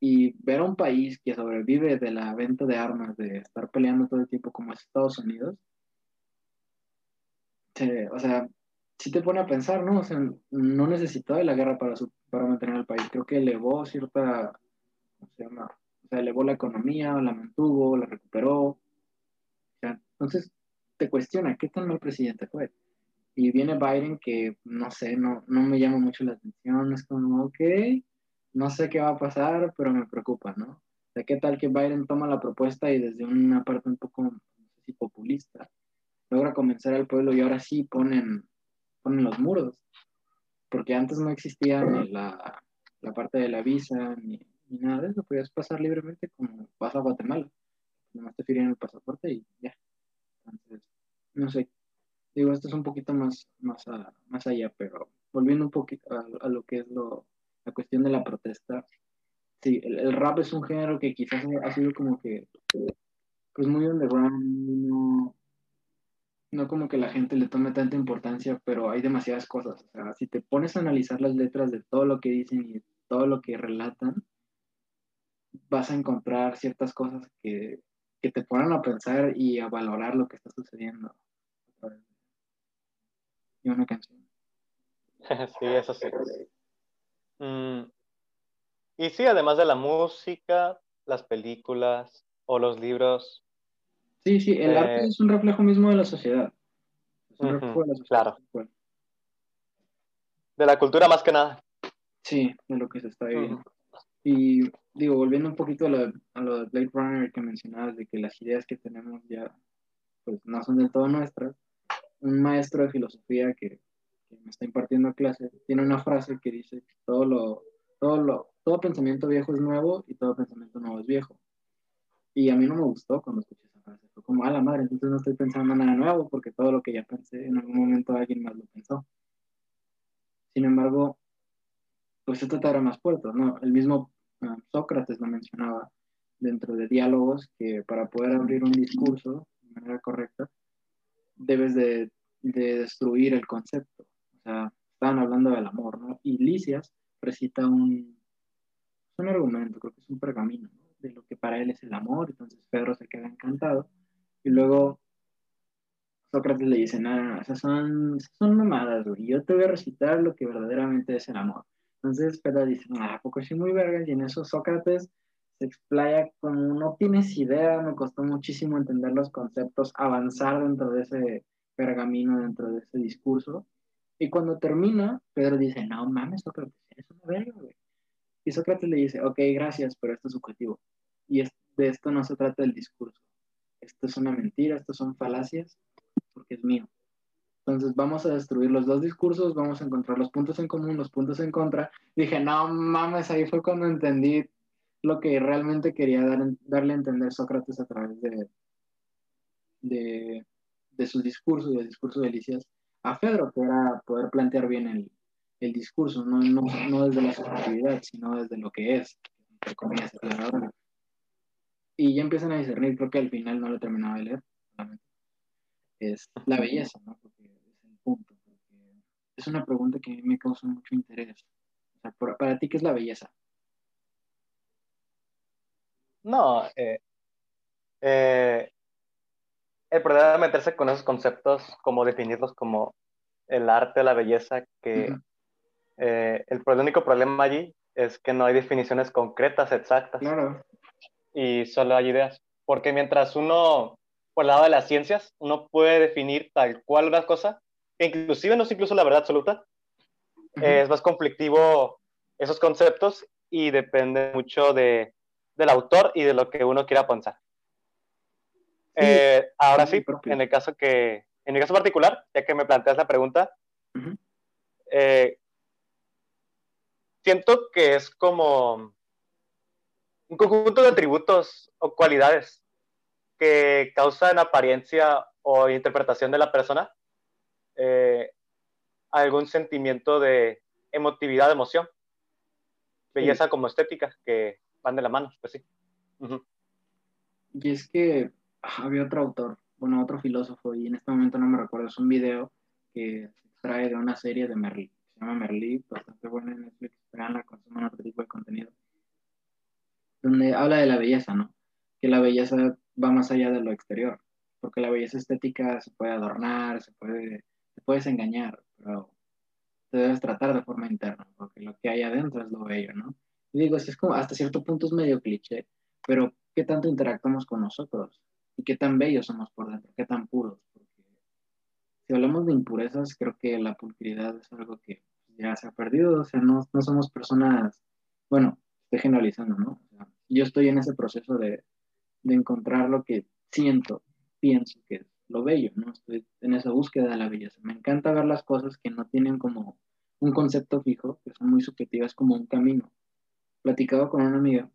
Y ver a un país que sobrevive de la venta de armas, de estar peleando todo el tiempo como es Estados Unidos, o sea, si te pone a pensar, ¿no? O sea, no necesitó de la guerra para, su, para mantener al país. Creo que elevó cierta, ¿cómo se llama? O sea, elevó la economía, la mantuvo, la recuperó. O sea, entonces, te cuestiona, ¿qué tan mal presidente fue? Y viene Biden que, no sé, no, no me llama mucho la atención, es como, ok, no sé qué va a pasar, pero me preocupa, ¿no? O sea, ¿qué tal que Biden toma la propuesta y desde una parte un poco, no sé si populista, logra convencer al pueblo y ahora sí ponen, ponen los muros? Porque antes no existía ni la, la parte de la visa, ni, ni, nada de eso, podías pasar libremente como vas a Guatemala. Nomás te firman el pasaporte y ya. Entonces, no sé, digo, esto es un poquito más, más, más allá, pero volviendo un poquito a, lo que es lo, la cuestión de la protesta, sí, el, rap es un género que quizás ha sido como que, pues muy underground, no, no como que la gente le tome tanta importancia, pero hay demasiadas cosas, o sea, si te pones a analizar las letras de todo lo que dicen y todo lo que relatan, vas a encontrar ciertas cosas que, que te ponen a pensar y a valorar lo que está sucediendo y una canción. sí, eso sí. Mm, y sí, además de la música, las películas o los libros. Sí, sí, el arte eh, es un reflejo mismo de la sociedad. Es un reflejo de la sociedad. Claro. De la cultura más que nada. Sí, de lo que se está viviendo. Y digo, volviendo un poquito a lo, a lo de Blade Runner que mencionabas, de que las ideas que tenemos ya pues no son del todo nuestras, un maestro de filosofía que, me está impartiendo clase tiene una frase que dice que todo lo, todo lo, todo pensamiento viejo es nuevo y todo pensamiento nuevo es viejo. Y a mí no me gustó cuando escuché Fue como, a la madre, entonces no estoy pensando nada nuevo porque todo lo que ya pensé en algún momento alguien más lo pensó. Sin embargo, pues esto te abre más puertas, ¿no? El mismo ah, Sócrates lo mencionaba dentro de diálogos que para poder abrir un discurso de manera correcta, debes de, destruir el concepto. O sea, estaban hablando del amor, ¿no? Y Lisias recita un, un argumento, creo que es un pergamino, de lo que para él es el amor, entonces Pedro se queda encantado, y luego Sócrates le dice, nada, esas son, son mamadas, güey, yo te voy a recitar lo que verdaderamente es el amor. Entonces Pedro dice, ah, poco sí muy verga, y en eso Sócrates se explaya como no tienes idea, me costó muchísimo entender los conceptos, avanzar dentro de ese pergamino, dentro de ese discurso. Y cuando termina, Pedro dice, no mames, Sócrates, eres una verga, güey. Y Sócrates le dice, ok, gracias, pero esto es subjetivo. Y de esto no se trata el discurso. Esto es una mentira, esto son falacias, porque es mío. Entonces vamos a destruir los dos discursos, vamos a encontrar los puntos en común, los puntos en contra. Dije, no mames, ahí fue cuando entendí lo que realmente quería dar, darle a entender Sócrates a través de, de, de su discurso y del discurso de Elicias a Fedro, que era poder plantear bien el, el discurso, no, no, no, desde la subjetividad, sino desde lo que es, entre comillas, Y ya empiezan a discernir, creo que al final no lo terminaba de leer, es la belleza, ¿no? Porque es el punto, porque es una pregunta que a mí me causa mucho interés. O sea, para ti, ¿qué es la belleza? No, eh, eh, el problema de meterse con esos conceptos, como definirlos como el arte, la belleza, que eh, el, único problema allí es que no hay definiciones concretas, exactas. Claro. Y solo hay ideas. Porque mientras uno, por el lado de las ciencias, uno puede definir tal cual una cosa, que inclusive no es incluso la verdad absoluta, es más conflictivo esos conceptos y depende mucho de, del autor y de lo que uno quiera pensar. Eh, ahora sí, en el caso que, en el caso particular, ya que me planteas la pregunta, eh, siento que es como un conjunto de atributos o cualidades que causan apariencia o interpretación de la persona eh, algún sentimiento de emotividad, emoción, belleza como estética, que van de la mano, pues sí. Y es que había otro autor, bueno, otro filósofo, y en este momento no me recuerdo, es un video que se extrae de una serie de Merlí, se llama Merlí, bastante buena en Netflix, la consuman otro tipo de contenido, donde habla de la belleza, ¿no? Que la belleza va más allá de lo exterior, porque la belleza estética se puede adornar, se puede, te puedes engañar, pero te debes tratar de forma interna, porque lo que hay adentro es lo bello, ¿no? Y digo, es como hasta cierto punto es medio cliché, pero ¿qué tanto interactuamos con nosotros? ¿Y qué tan bellos somos por dentro? ¿Qué tan puros? Porque si hablamos de impurezas, creo que la pulcriedad es algo que ya se ha perdido, o sea, no, no somos personas, bueno, estoy generalizando, ¿no? yo estoy en ese proceso de, de encontrar lo que siento, pienso que es lo bello, ¿no? Estoy en esa búsqueda de la belleza. Me encanta ver las cosas que no tienen como un concepto fijo, que son muy subjetivas, como un camino. Platicaba con una amiga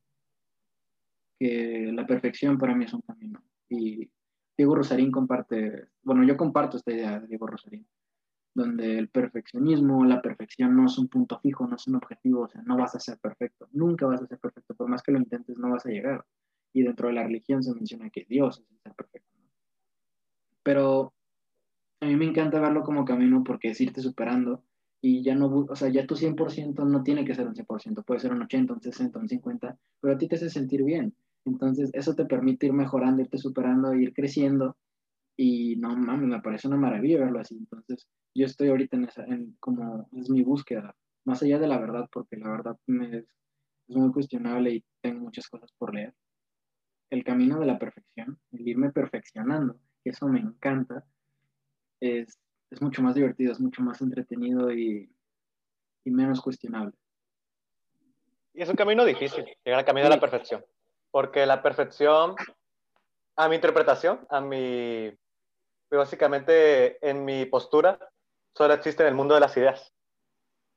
que la perfección para mí es un camino. Y Diego Rosarín comparte, bueno, yo comparto esta idea de Diego Rosarín, donde el perfeccionismo, la perfección no es un punto fijo, no es un objetivo, o sea, no vas a ser perfecto, nunca vas a ser perfecto, por más que lo intentes, no vas a llegar. Y dentro de la religión se menciona que Dios es el perfecto. Pero a mí me encanta verlo como camino porque es irte superando y ya no, o sea, ya tu 100% no tiene que ser un 100%, puede ser un 80, un 60, un 50, pero a ti te hace sentir bien. Entonces, eso te permite ir mejorando, irte superando, ir creciendo y no mames, me parece una maravilla verlo así. Entonces, yo estoy ahorita en esa, en como es mi búsqueda, más allá de la verdad, porque la verdad me, es, muy cuestionable y tengo muchas cosas por leer. El camino de la perfección, el irme perfeccionando, que eso me encanta, es, es mucho más divertido, es mucho más entretenido y, y menos cuestionable. Y es un camino difícil, llegar al camino de la perfección, porque la perfección, a mi interpretación, a mi básicamente en mi postura solo existe en el mundo de las ideas.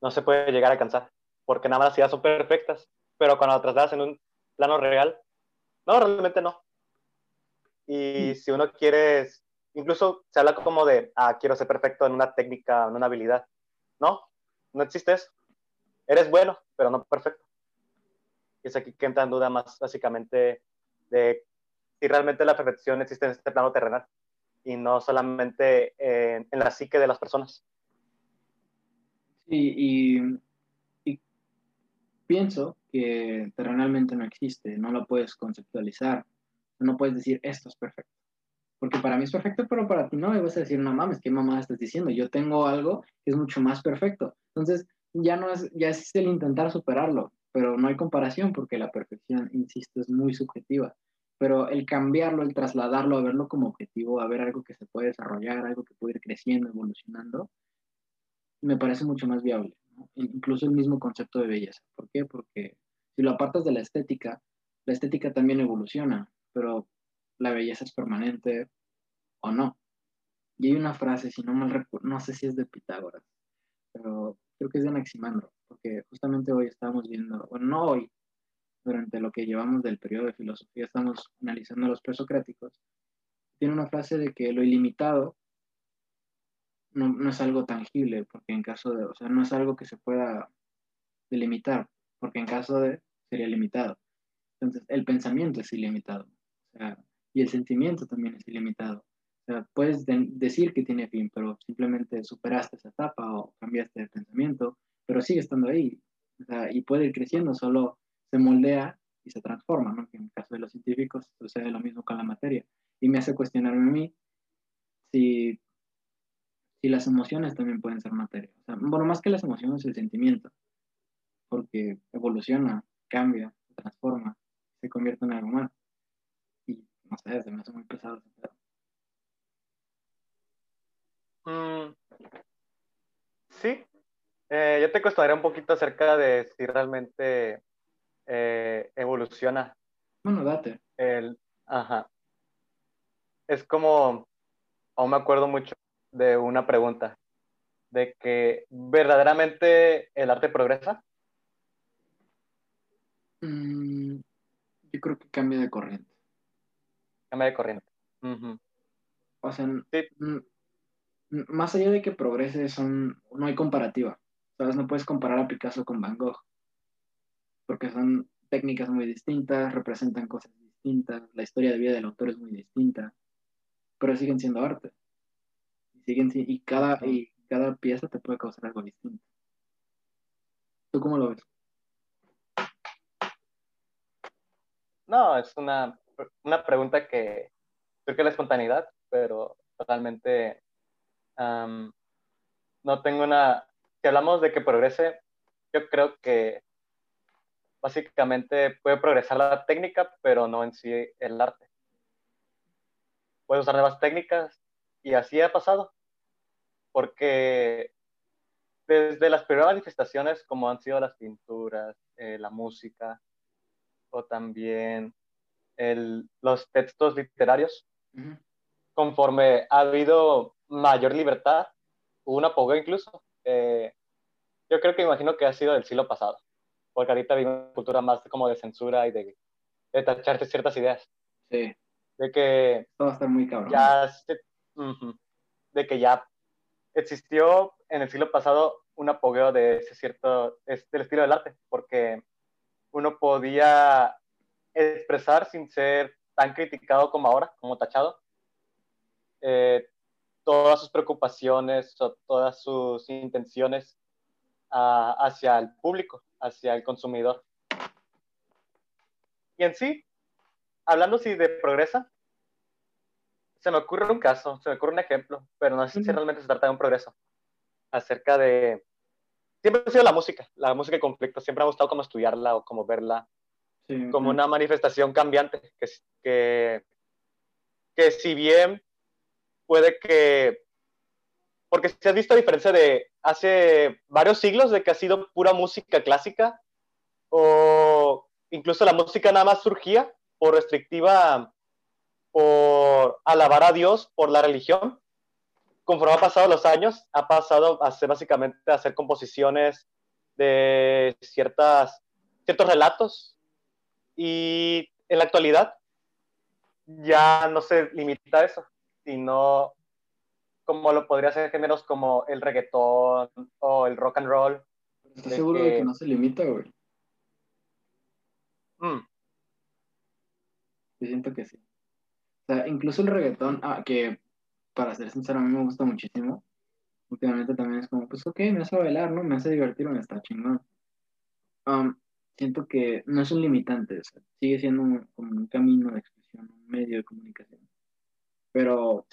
No se puede llegar a alcanzar, porque nada más las ideas son perfectas, pero cuando las trasladas en un plano real, no, realmente no. Y mm. si uno quiere, incluso se habla como de, ah, quiero ser perfecto en una técnica, en una habilidad. No, no existe eso. Eres bueno, pero no perfecto. Y es aquí que entra en duda más básicamente de si realmente la perfección existe en este plano terrenal y no solamente en, la psique de las personas. Sí, y, pienso que terrenalmente no existe, no lo puedes conceptualizar, no puedes decir esto es perfecto. Porque para mí es perfecto, pero para ti no, y vas a decir, no mames, ¿qué mamá estás diciendo? Yo tengo algo que es mucho más perfecto. Entonces, ya no es, ya es el intentar superarlo, pero no hay comparación porque la perfección, insisto, es muy subjetiva pero el cambiarlo, el trasladarlo, a verlo como objetivo, a ver algo que se puede desarrollar, algo que puede ir creciendo, evolucionando, me parece mucho más viable. Incluso el mismo concepto de belleza. ¿Por qué? Porque si lo apartas de la estética, la estética también evoluciona, pero la belleza es permanente o no. Y hay una frase, si no mal recuerdo, no sé si es de Pitágoras, pero creo que es de Anaximandro, porque justamente hoy estábamos viendo, bueno, no hoy, durante lo que llevamos del periodo de filosofía, estamos analizando los presocráticos, tiene una frase de que lo ilimitado no, no, es algo tangible, porque en caso de, o sea, no es algo que se pueda delimitar, porque en caso de, sería limitado. Entonces, el pensamiento es ilimitado, o sea, y el sentimiento también es ilimitado. O sea, puedes decir que tiene fin, pero simplemente superaste esa etapa o cambiaste de pensamiento, pero sigue estando ahí. O sea, y puede ir creciendo, solo se moldea y se transforma, ¿no? en el caso de los científicos sucede lo mismo con la materia. Y me hace cuestionarme a mí si, si las emociones también pueden ser materia. O sea, bueno, más que las emociones, el sentimiento, porque evoluciona, cambia, transforma, se convierte en algo más. Y no sé, se me hace muy pesado. Mm, sí, eh, yo te cuestionaré un poquito acerca de si realmente eh, evoluciona. Bueno, date. El, ajá. Es como, aún me acuerdo mucho de una pregunta, de que verdaderamente el arte progresa. Mm, yo creo que cambia de corriente. Cambia de corriente. O sea, más allá de que progrese, son, no hay comparativa. ¿Sabes? No puedes comparar a Picasso con Van Gogh. Porque son técnicas muy distintas, representan cosas distintas, la historia de vida del autor es muy distinta, pero siguen siendo arte. Y, siguen, y, cada, y cada pieza te puede causar algo distinto. ¿Tú cómo lo ves? No, es una, una pregunta que creo que la espontaneidad, pero totalmente no tengo una... Si hablamos de que progrese, yo creo que básicamente puede progresar la técnica, pero no en sí el arte. Puede usar nuevas técnicas y así ha pasado, porque desde las primeras manifestaciones, como han sido las pinturas, eh, la música, o también el, los textos literarios, conforme ha habido mayor libertad, hubo un apogeo incluso. Eh, yo creo que imagino que ha sido del siglo pasado, porque ahorita vive una cultura más como de censura y de, de tacharte ciertas ideas. Sí. De que... Todo estar muy cabrón. Ya, de que ya existió en el siglo pasado un apogeo de ese cierto, del estilo del arte, porque uno podía expresar sin ser tan criticado como ahora, como tachado, eh, todas sus preocupaciones o todas sus intenciones uh, hacia el público, hacia el consumidor. Y en sí, hablando si de progresa, se me ocurre un caso, se me ocurre un ejemplo, pero no sé si realmente se trata de un progreso, acerca de... Siempre ha sido la música, la música de conflicto, siempre me ha gustado como estudiarla o como verla sí, como una manifestación cambiante, que, que, que si bien puede que, porque se ha visto a diferencia de hace varios siglos de que ha sido pura música clásica, o incluso la música nada más surgía por restrictiva, por alabar a Dios, por la religión. Conforme ha pasado los años, ha pasado a ser básicamente a hacer composiciones de ciertas, ciertos relatos. Y en la actualidad ya no se limita a eso sino como lo podría ser géneros como el reggaetón o el rock and roll. ¿Estás seguro de que no se limita, güey? Mm. Yo siento que sí. O sea, incluso el reggaetón, ah, que para ser sincero a mí me gusta muchísimo. Últimamente también es como, pues ok, me hace bailar, ¿no? Me hace divertir, me está chingón. Um, siento que no es un limitante, sigue siendo como un camino de expresión, un medio de comunicación. Pero...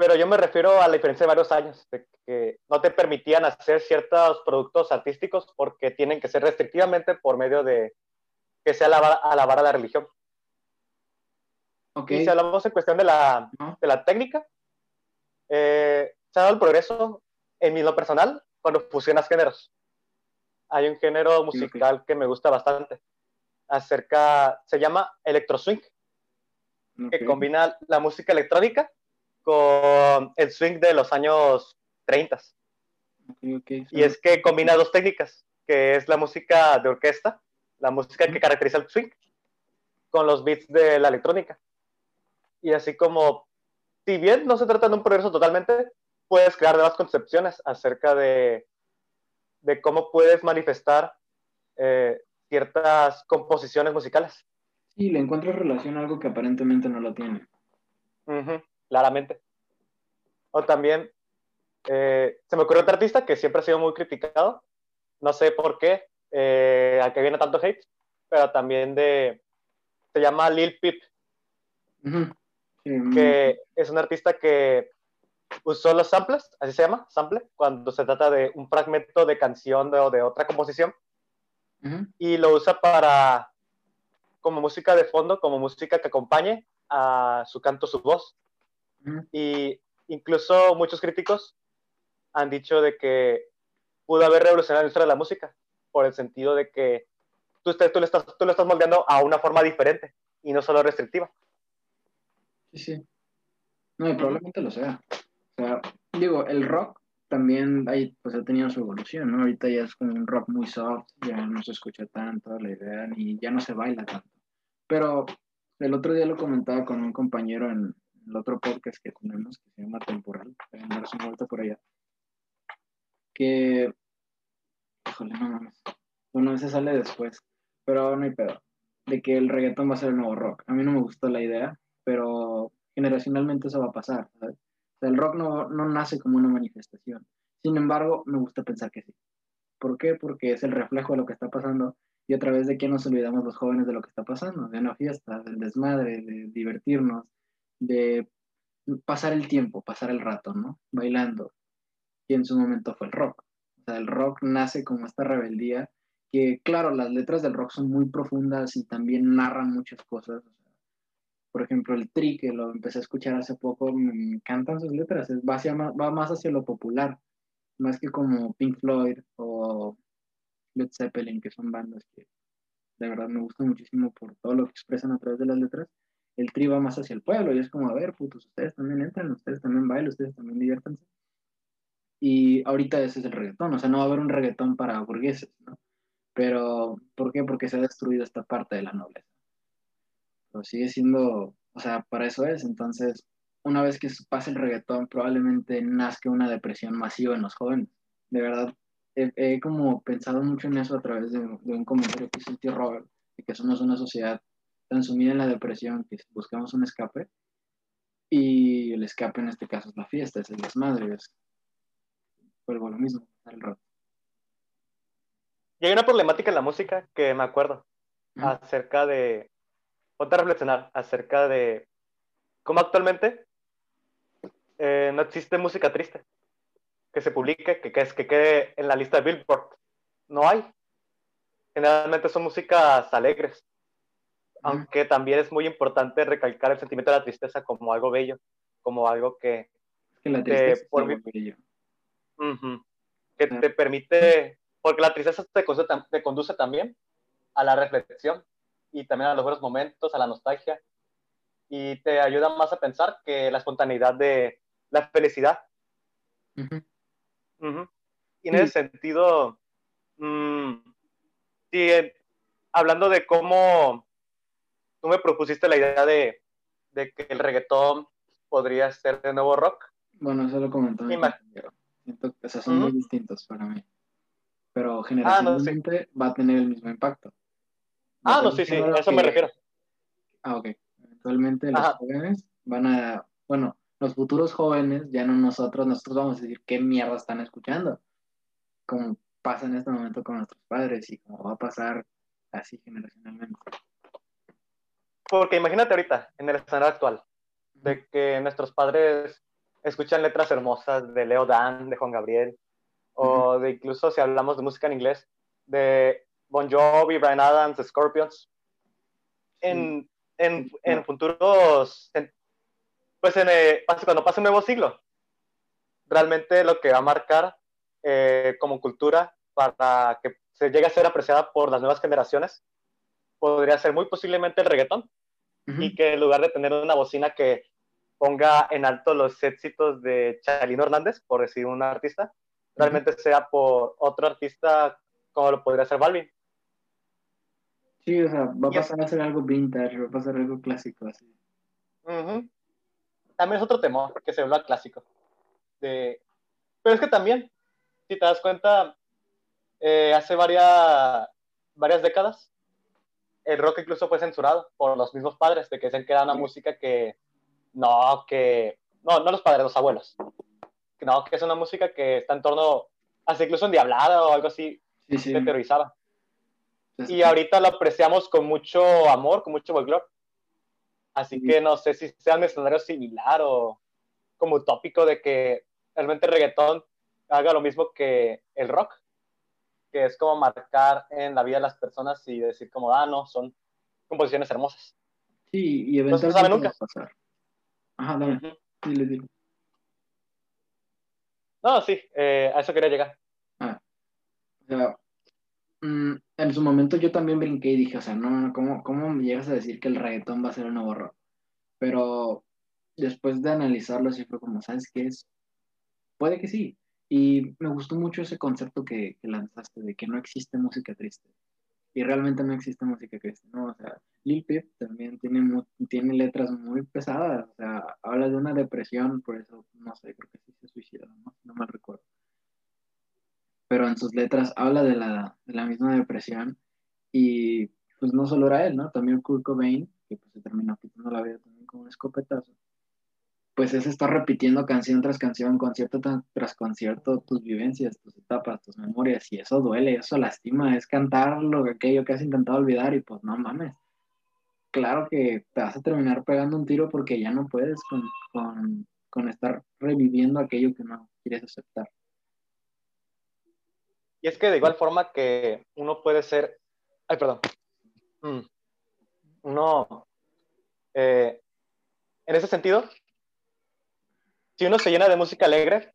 pero yo me refiero a la diferencia de varios años, de que no te permitían hacer ciertos productos artísticos porque tienen que ser restrictivamente por medio de que sea alabar, a la religión. Okay. Y si hablamos en cuestión de la, de la técnica, eh, se ha dado el progreso en mi lo personal cuando fusionas géneros. Hay un género musical okay. que me gusta bastante. Acerca, se llama electro swing que combina la música electrónica con el swing de los años 30. Y es que combina dos técnicas, que es la música de orquesta, la música que caracteriza el swing, con los beats de la electrónica. Y así como, si bien no se trata de un progreso totalmente, puedes crear nuevas concepciones acerca de, de cómo puedes manifestar eh, ciertas composiciones musicales. Sí, le encuentro relación a algo que aparentemente no lo tiene. Claramente. O también, eh, se me ocurrió otro artista que siempre ha sido muy criticado, no sé por qué, eh, a que viene tanto hate, pero también de, se llama Lil Peep, que es un artista que usó los samples, así se llama, sample, cuando se trata de un fragmento de canción o de otra composición, y lo usa para, como música de fondo, como música que acompañe a su canto, su voz. Y incluso muchos críticos han dicho de que pudo haber revolucionado la industria de la música, por el sentido de que tú, tú, le estás, tú lo estás moldeando a una forma diferente y no solo restrictiva. Sí, sí. No, y probablemente lo sea. O sea, digo, el rock también ahí, pues, ha tenido su evolución, ¿no? Ahorita ya es como un rock muy soft, ya no se escucha tanto la idea, ni ya no se baila tanto. Pero el otro día lo comentaba con un compañero en el otro podcast que tenemos, que se llama Temporal, en darse una vuelta por allá, que, híjole, no mames, bueno, ese sale después, pero no hay pedo, de que el reggaetón va a ser el nuevo rock. A mí no me gustó la idea, pero generacionalmente eso va a pasar, ¿sabes? el rock no, no nace como una manifestación. Sin embargo, me gusta pensar que sí. ¿Por qué? Porque es el reflejo de lo que está pasando y a través de qué nos olvidamos los jóvenes de lo que está pasando, de una fiesta, del desmadre, de divertirnos, de pasar el tiempo, pasar el rato, ¿no? Bailando. Y en su momento fue el rock. O sea, el rock nace como esta rebeldía que, claro, las letras del rock son muy profundas y también narran muchas cosas por ejemplo, el Tri, que lo empecé a escuchar hace poco, me encantan sus letras, va, va más hacia lo popular, más que como Pink Floyd o Led Zeppelin, que son bandas que de verdad me gustan muchísimo por todo lo que expresan a través de las letras. El Tri va más hacia el pueblo y es como, a ver, putos, ustedes también entran, ustedes también bailan, ustedes también diviértanse. Y ahorita ese es el reggaetón, o sea, no va a haber un reggaetón para burgueses, ¿no? Pero, ¿por qué? Porque se ha destruido esta parte de la nobleza pero sigue siendo, o sea, para eso es. Entonces, una vez que pase el reggaetón, probablemente nazca una depresión masiva en los jóvenes. De verdad, he, como pensado mucho en eso a través de, un comentario que hizo el tío Robert, de que somos una sociedad tan sumida en la depresión que buscamos un escape. Y el escape en este caso es la fiesta, es el desmadre, es vuelvo lo mismo, el rock. Y hay una problemática en la música que me acuerdo acerca de ponte a reflexionar acerca de cómo actualmente eh, no existe música triste que se publique, que, que, que quede en la lista de Billboard. No hay. Generalmente son músicas alegres. Aunque también es muy importante recalcar el sentimiento de la tristeza como algo bello, como algo que, que la tristeza por bello. que te permite, porque la tristeza te conduce, te conduce también a la reflexión, y también a los buenos momentos, a la nostalgia, y te ayuda más a pensar que la espontaneidad de la felicidad. Y en ese sentido, mm, eh, hablando de cómo tú me propusiste la idea de, de, que el reggaetón podría ser de nuevo rock. Bueno, eso lo comentó. Siento que son muy distintos para mí. Pero ah, va a tener el mismo impacto. Ah, no, sí, sí, a eso me refiero. Ah, ok. Actualmente los jóvenes van a, bueno, los futuros jóvenes, ya no nosotros, nosotros vamos a decir qué mierda están escuchando, como pasa en este momento con nuestros padres y como va a pasar así generacionalmente. Porque imagínate ahorita, en el escenario actual, de que nuestros padres escuchan letras hermosas de Leo Dan, de Juan Gabriel, o de incluso si hablamos de música en inglés, de Bon Jovi, Brian Adams, Scorpions. En, en, en futuros, pues en, eh, cuando pase un nuevo siglo, realmente lo que va a marcar eh, como cultura para que se llegue a ser apreciada por las nuevas generaciones podría ser muy posiblemente el reggaetón. Y que en lugar de tener una bocina que ponga en alto los éxitos de Chalino Hernández, por decir un artista, realmente sea por otro artista como lo podría ser Balvin. Sí, o sea, va a pasar a ser algo vintage, va a pasar algo clásico así. También es otro tema que se vuelva clásico. De... Pero es que también, si te das cuenta, eh, hace varias, varias décadas, el rock incluso fue censurado por los mismos padres, de que dicen que era una música que, no, que, no, no los padres, los abuelos, no, que es una música que está en torno, hasta incluso endiablada o algo así, sí, sí. que terrorizaba. Y ahorita lo apreciamos con mucho amor, con mucho folclore. Así que no sé si sea un escenario similar o como utópico de que realmente el reggaetón haga lo mismo que el rock, que es como marcar en la vida de las personas y decir como, ah, no, son composiciones hermosas. Sí, y eventualmente no sabe nunca. pasar. Ajá, dale. Dile, dile. No, sí, eh, a eso quería llegar. Ah. O sea, mm, en su momento yo también brinqué y dije, o sea, no, no, ¿cómo, ¿cómo me llegas a decir que el reggaetón va a ser el nuevo rock? Pero después de analizarlo, sí fue como, ¿sabes qué es? Puede que sí, y me gustó mucho ese concepto que, lanzaste de que no existe música triste. Y realmente no existe música triste, ¿no? O sea, Lil Peep también tiene, tiene letras muy pesadas. O sea, habla de una depresión, por eso, no sé, creo que sí se suicidó, ¿no? No me recuerdo. Pero en sus letras habla de la, de la misma depresión. Y pues no solo era él, ¿no? También Kurt Cobain, que pues se terminó quitando la vida también con un escopetazo pues es estar repitiendo canción tras canción, concierto tras concierto, tus vivencias, tus etapas, tus memorias, y eso duele, eso lastima, es cantar lo que aquello que has intentado olvidar y pues no mames. Claro que te vas a terminar pegando un tiro porque ya no puedes con, con, estar reviviendo aquello que no quieres aceptar. Y es que de igual forma que uno puede ser, ay, perdón, mm. uno, eh, en ese sentido, si uno se llena de música alegre,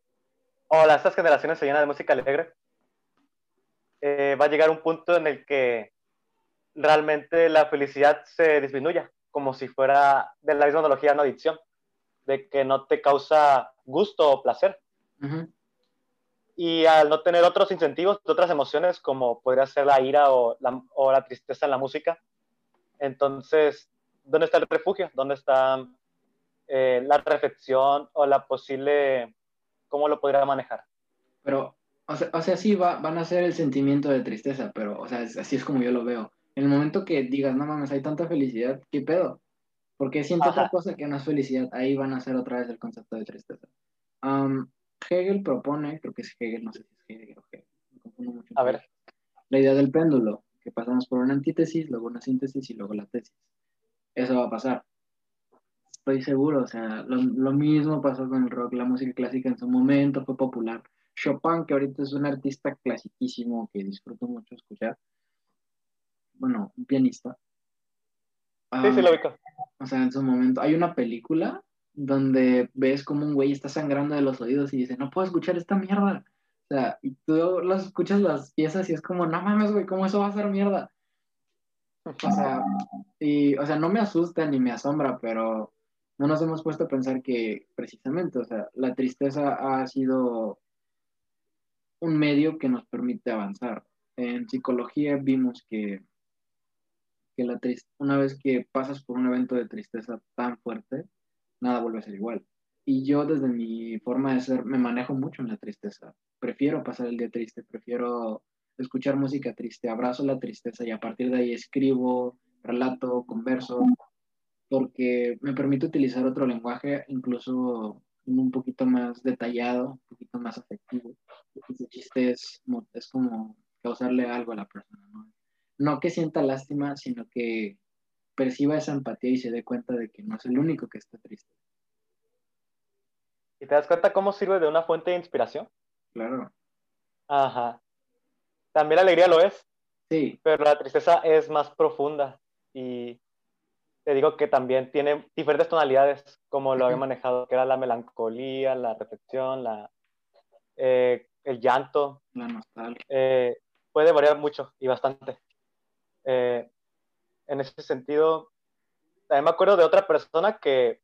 o las estas generaciones se llenan de música alegre, eh, va a llegar un punto en el que realmente la felicidad se disminuya, como si fuera de la misma analogía una adicción, de que no te causa gusto o placer. Y al no tener otros incentivos, otras emociones, como podría ser la ira o la, o la tristeza en la música, entonces, ¿dónde está el refugio? ¿Dónde está eh, la reflexión o la posible, cómo lo podría manejar. Pero, o sea, o sea sí va, van a ser el sentimiento de tristeza, pero, o sea, así es como yo lo veo. En el momento que digas, no mames, hay tanta felicidad, ¿qué pedo? Porque siento otra cosa que no es felicidad, ahí van a ser otra vez el concepto de tristeza. Hegel propone, creo que es Hegel, no sé si es Hegel o Hegel, me confundo mucho. A ver. La idea del péndulo, que pasamos por una antítesis, luego una síntesis y luego la tesis. Eso va a pasar estoy seguro, o sea, lo, mismo pasó con el rock, la música clásica en su momento fue popular. Chopin, que ahorita es un artista clasiquísimo que disfruto mucho escuchar, bueno, un pianista. sí, sí, lo ubico. O sea, en su momento, hay una película donde ves como un güey está sangrando de los oídos y dice, no puedo escuchar esta mierda. O sea, y tú las escuchas las piezas y es como, no mames, güey, ¿cómo eso va a ser mierda? O sea, y, o sea, no me asusta ni me asombra, pero no nos hemos puesto a pensar que precisamente, o sea, la tristeza ha sido un medio que nos permite avanzar. En psicología vimos que, que la una vez que pasas por un evento de tristeza tan fuerte, nada vuelve a ser igual. Y yo desde mi forma de ser me manejo mucho en la tristeza. Prefiero pasar el día triste, prefiero escuchar música triste, abrazo la tristeza y a partir de ahí escribo, relato, converso, porque me permite utilizar otro lenguaje, incluso un poquito más detallado, un poquito más afectivo. Ese chiste es, es como causarle algo a la persona, ¿no? No que sienta lástima, sino que perciba esa empatía y se dé cuenta de que no es el único que está triste. ¿Y te das cuenta cómo sirve de una fuente de inspiración? Claro. Ajá. También la alegría lo es. Sí. Pero la tristeza es más profunda y te digo que también tiene diferentes tonalidades, como lo había manejado, que era la melancolía, la reflexión, la, eh, el llanto. La nostalgia. Eh, puede variar mucho y bastante. Eh, en ese sentido, también me acuerdo de otra persona que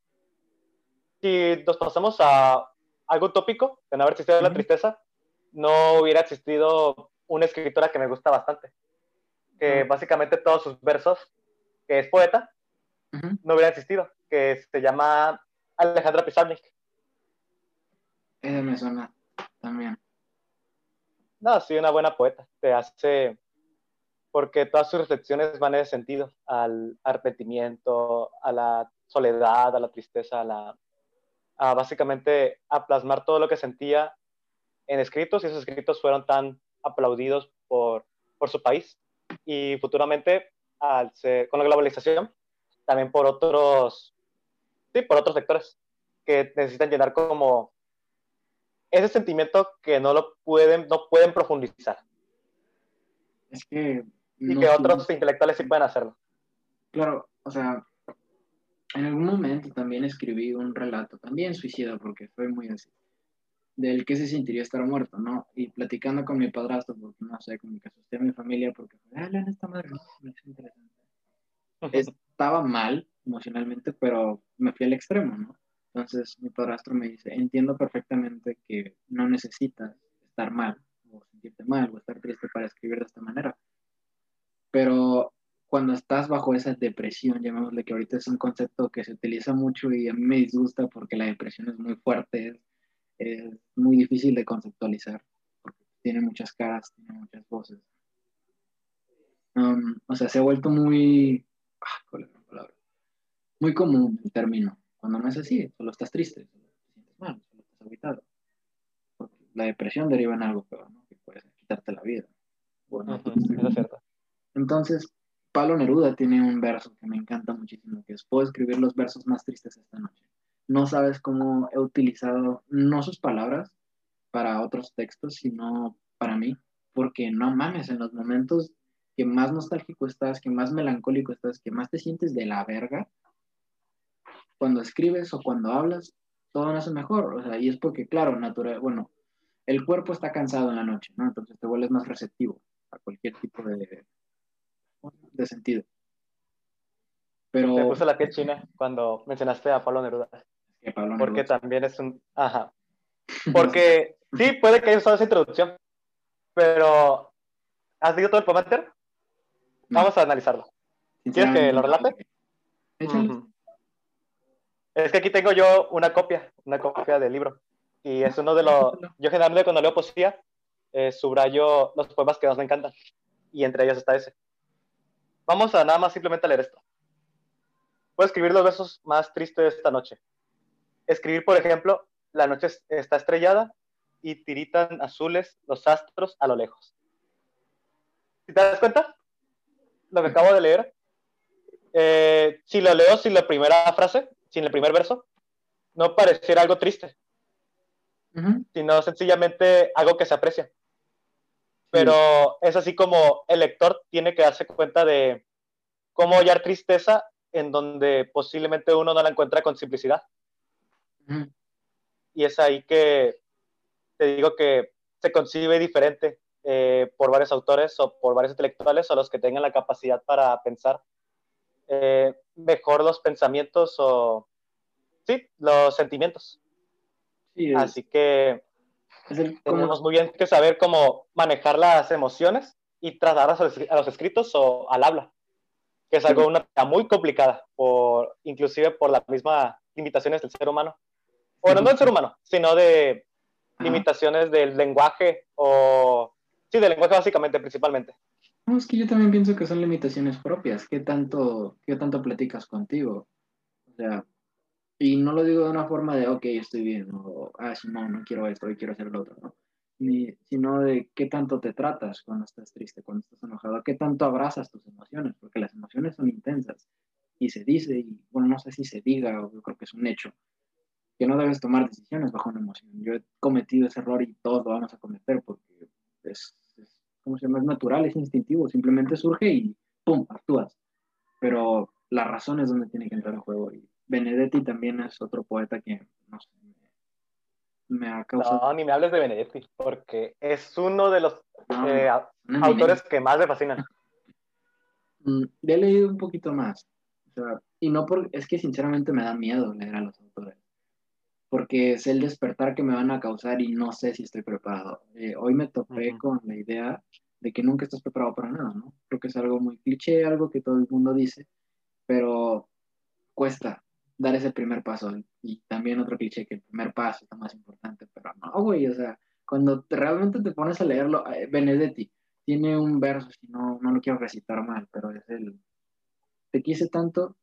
si nos pasamos a algo tópico, de no haber existido la tristeza, no hubiera existido una escritora que me gusta bastante. Que básicamente todos sus versos, que es poeta, no hubiera existido. Que se llama Alejandra Pizarnik. Esa me suena también. No, sí, una buena poeta. Te hace. Porque todas sus reflexiones van en ese sentido: al arrepentimiento, a la soledad, a la tristeza, a la. A básicamente a plasmar todo lo que sentía en escritos y esos escritos fueron tan aplaudidos por, por su país y futuramente al con la globalización también por otros sí por otros sectores que necesitan llenar como ese sentimiento que no lo pueden no pueden profundizar es que y que otros intelectuales sí pueden hacerlo claro o sea en algún momento también escribí un relato también suicida porque fue muy así del que se sentiría estar muerto, ¿no? Y platicando con mi padrastro, porque no sé, como que asusté a mi familia, porque, ah, lean esta madre, ¿no? Me interesante. Estaba mal emocionalmente, pero me fui al extremo, ¿no? Entonces mi padrastro me dice, entiendo perfectamente que no necesitas estar mal, o sentirte mal, o estar triste para escribir de esta manera. Pero cuando estás bajo esa depresión, llamémosle que ahorita es un concepto que se utiliza mucho y a mí me disgusta porque la depresión es muy fuerte, es muy difícil de conceptualizar, porque tiene muchas caras, tiene muchas voces. Um, o sea, se ha vuelto muy, ah, muy común el término. Cuando no es así, solo estás triste, solo te sientes mal, solo estás aguitado. Porque la depresión deriva en algo peor, ¿no? Que puede quitarte la vida. Bueno, es cierto. Entonces, Pablo Neruda tiene un verso que me encanta muchísimo, que es, puedo escribir los versos más tristes esta noche no sabes cómo he utilizado no sus palabras para otros textos, sino para mí, porque no mames, en los momentos que más nostálgico estás, que más melancólico estás, que más te sientes de la verga, cuando escribes o cuando hablas, todo nace mejor, o sea, y es porque, claro, natural, bueno, el cuerpo está cansado en la noche, ¿no? Entonces te vuelves más receptivo a cualquier tipo de, de sentido. Pero... Me puse la piel china cuando mencionaste a Pablo Neruda porque también es un... Ajá. Porque sí, puede que haya usado esa introducción, pero ¿has leído todo el poema Vamos a analizarlo. ¿Quieres que lo relate? Es que aquí tengo yo una copia, una copia del libro. Y es uno de los... Yo generalmente cuando leo poesía, eh, subrayo los poemas que más me encantan. Y entre ellos está ese. Vamos a nada más simplemente leer esto. Puedo escribir los versos más tristes de esta noche escribir, por ejemplo, la noche está estrellada y tiritan azules los astros a lo lejos. ¿Te das cuenta? Lo que acabo de leer. Eh, si lo leo sin la primera frase, sin el primer verso, no pareciera algo triste, sino sencillamente algo que se aprecia. Pero es así como el lector tiene que darse cuenta de cómo hallar tristeza en donde posiblemente uno no la encuentra con simplicidad. Y es ahí que te digo que se concibe diferente eh, por varios autores o por varios intelectuales o los que tengan la capacidad para pensar eh, mejor los pensamientos o, sí, los sentimientos. Así que tenemos muy bien que saber cómo manejar las emociones y trasladarlas a los, escritos o al habla, que es algo una, muy complicada, por, inclusive por las mismas limitaciones del ser humano. Bueno, no del ser humano, sino de limitaciones del lenguaje o... Sí, del lenguaje básicamente, principalmente. No, es que yo también pienso que son limitaciones propias. ¿Qué tanto, qué tanto platicas contigo? O sea, y no lo digo de una forma de, ok, estoy bien, o, ah, si no, no quiero esto, hoy quiero hacer lo otro, ¿no? Ni, sino de qué tanto te tratas cuando estás triste, cuando estás enojado, qué tanto abrazas tus emociones, porque las emociones son intensas. Y se dice, y bueno, no sé si se diga, o yo creo que es un hecho, que no debes tomar decisiones bajo una emoción. Yo he cometido ese error y todos lo vamos a cometer porque es, como se llama? Es natural, es instintivo, simplemente surge y ¡pum! actúas. Pero la razón es donde tiene que entrar el juego. Y Benedetti también es otro poeta que, no sé, me, ha causado... No, ni me hables de Benedetti, porque es uno de los eh, autores que más me fascinan. Mm, he leído un poquito más. O sea, y no por, es que sinceramente me da miedo leer a los autores porque es el despertar que me van a causar y no sé si estoy preparado. Eh, hoy me topé con la idea de que nunca estás preparado para nada, ¿no? Creo que es algo muy cliché, algo que todo el mundo dice, pero cuesta dar ese primer paso. Y también otro cliché, que el primer paso es lo más importante, pero no, güey, o sea, cuando realmente te pones a leerlo, eh, Benedetti tiene un verso, si no, no lo quiero recitar mal, pero es el, te quise tanto,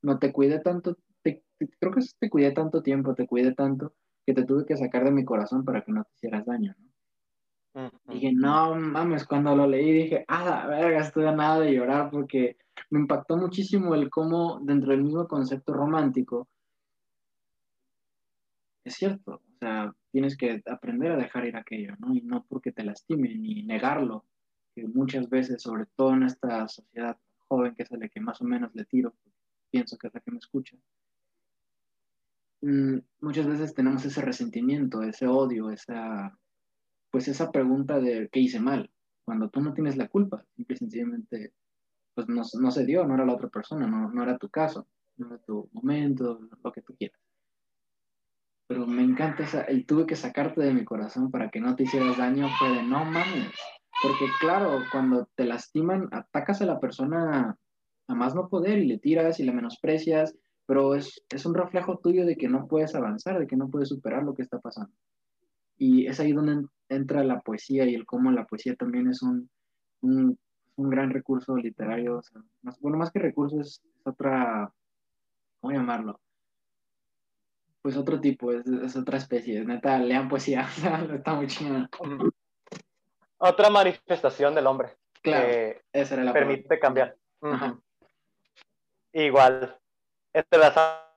no te cuidé tanto, creo que te cuidé tanto tiempo, te cuidé tanto, que te tuve que sacar de mi corazón para que no te hicieras daño, ¿no? Dije, no mames, cuando lo leí dije, ah, la verga, estoy a nada de llorar porque me impactó muchísimo el cómo dentro del mismo concepto romántico, es cierto, o sea, tienes que aprender a dejar ir aquello, ¿no? Y no porque te lastime ni negarlo, que muchas veces, sobre todo en esta sociedad joven que es la que más o menos le tiro, pienso que es la que me escucha, muchas veces tenemos ese resentimiento, ese odio, esa pues esa pregunta de qué hice mal, cuando tú no tienes la culpa, simple y sencillamente, pues no, no se dio, no era la otra persona, no, no era tu caso, no era tu momento, lo que tú quieras. Pero me encanta esa, y tuve que sacarte de mi corazón para que no te hicieras daño, fue de no mames, porque claro, cuando te lastiman, atacas a la persona a más no poder y le tiras y le menosprecias, pero es, es un reflejo tuyo de que no puedes avanzar, de que no puedes superar lo que está pasando. Y es ahí donde entra la poesía y el cómo la poesía también es un, un, gran recurso literario. más, bueno, más que recurso es, otra, ¿cómo llamarlo? Pues otro tipo, es, otra especie. Neta, lean poesía, está muy chingada. Otra manifestación del hombre. Claro, que esa era la permite cambiar. Igual, entrelazando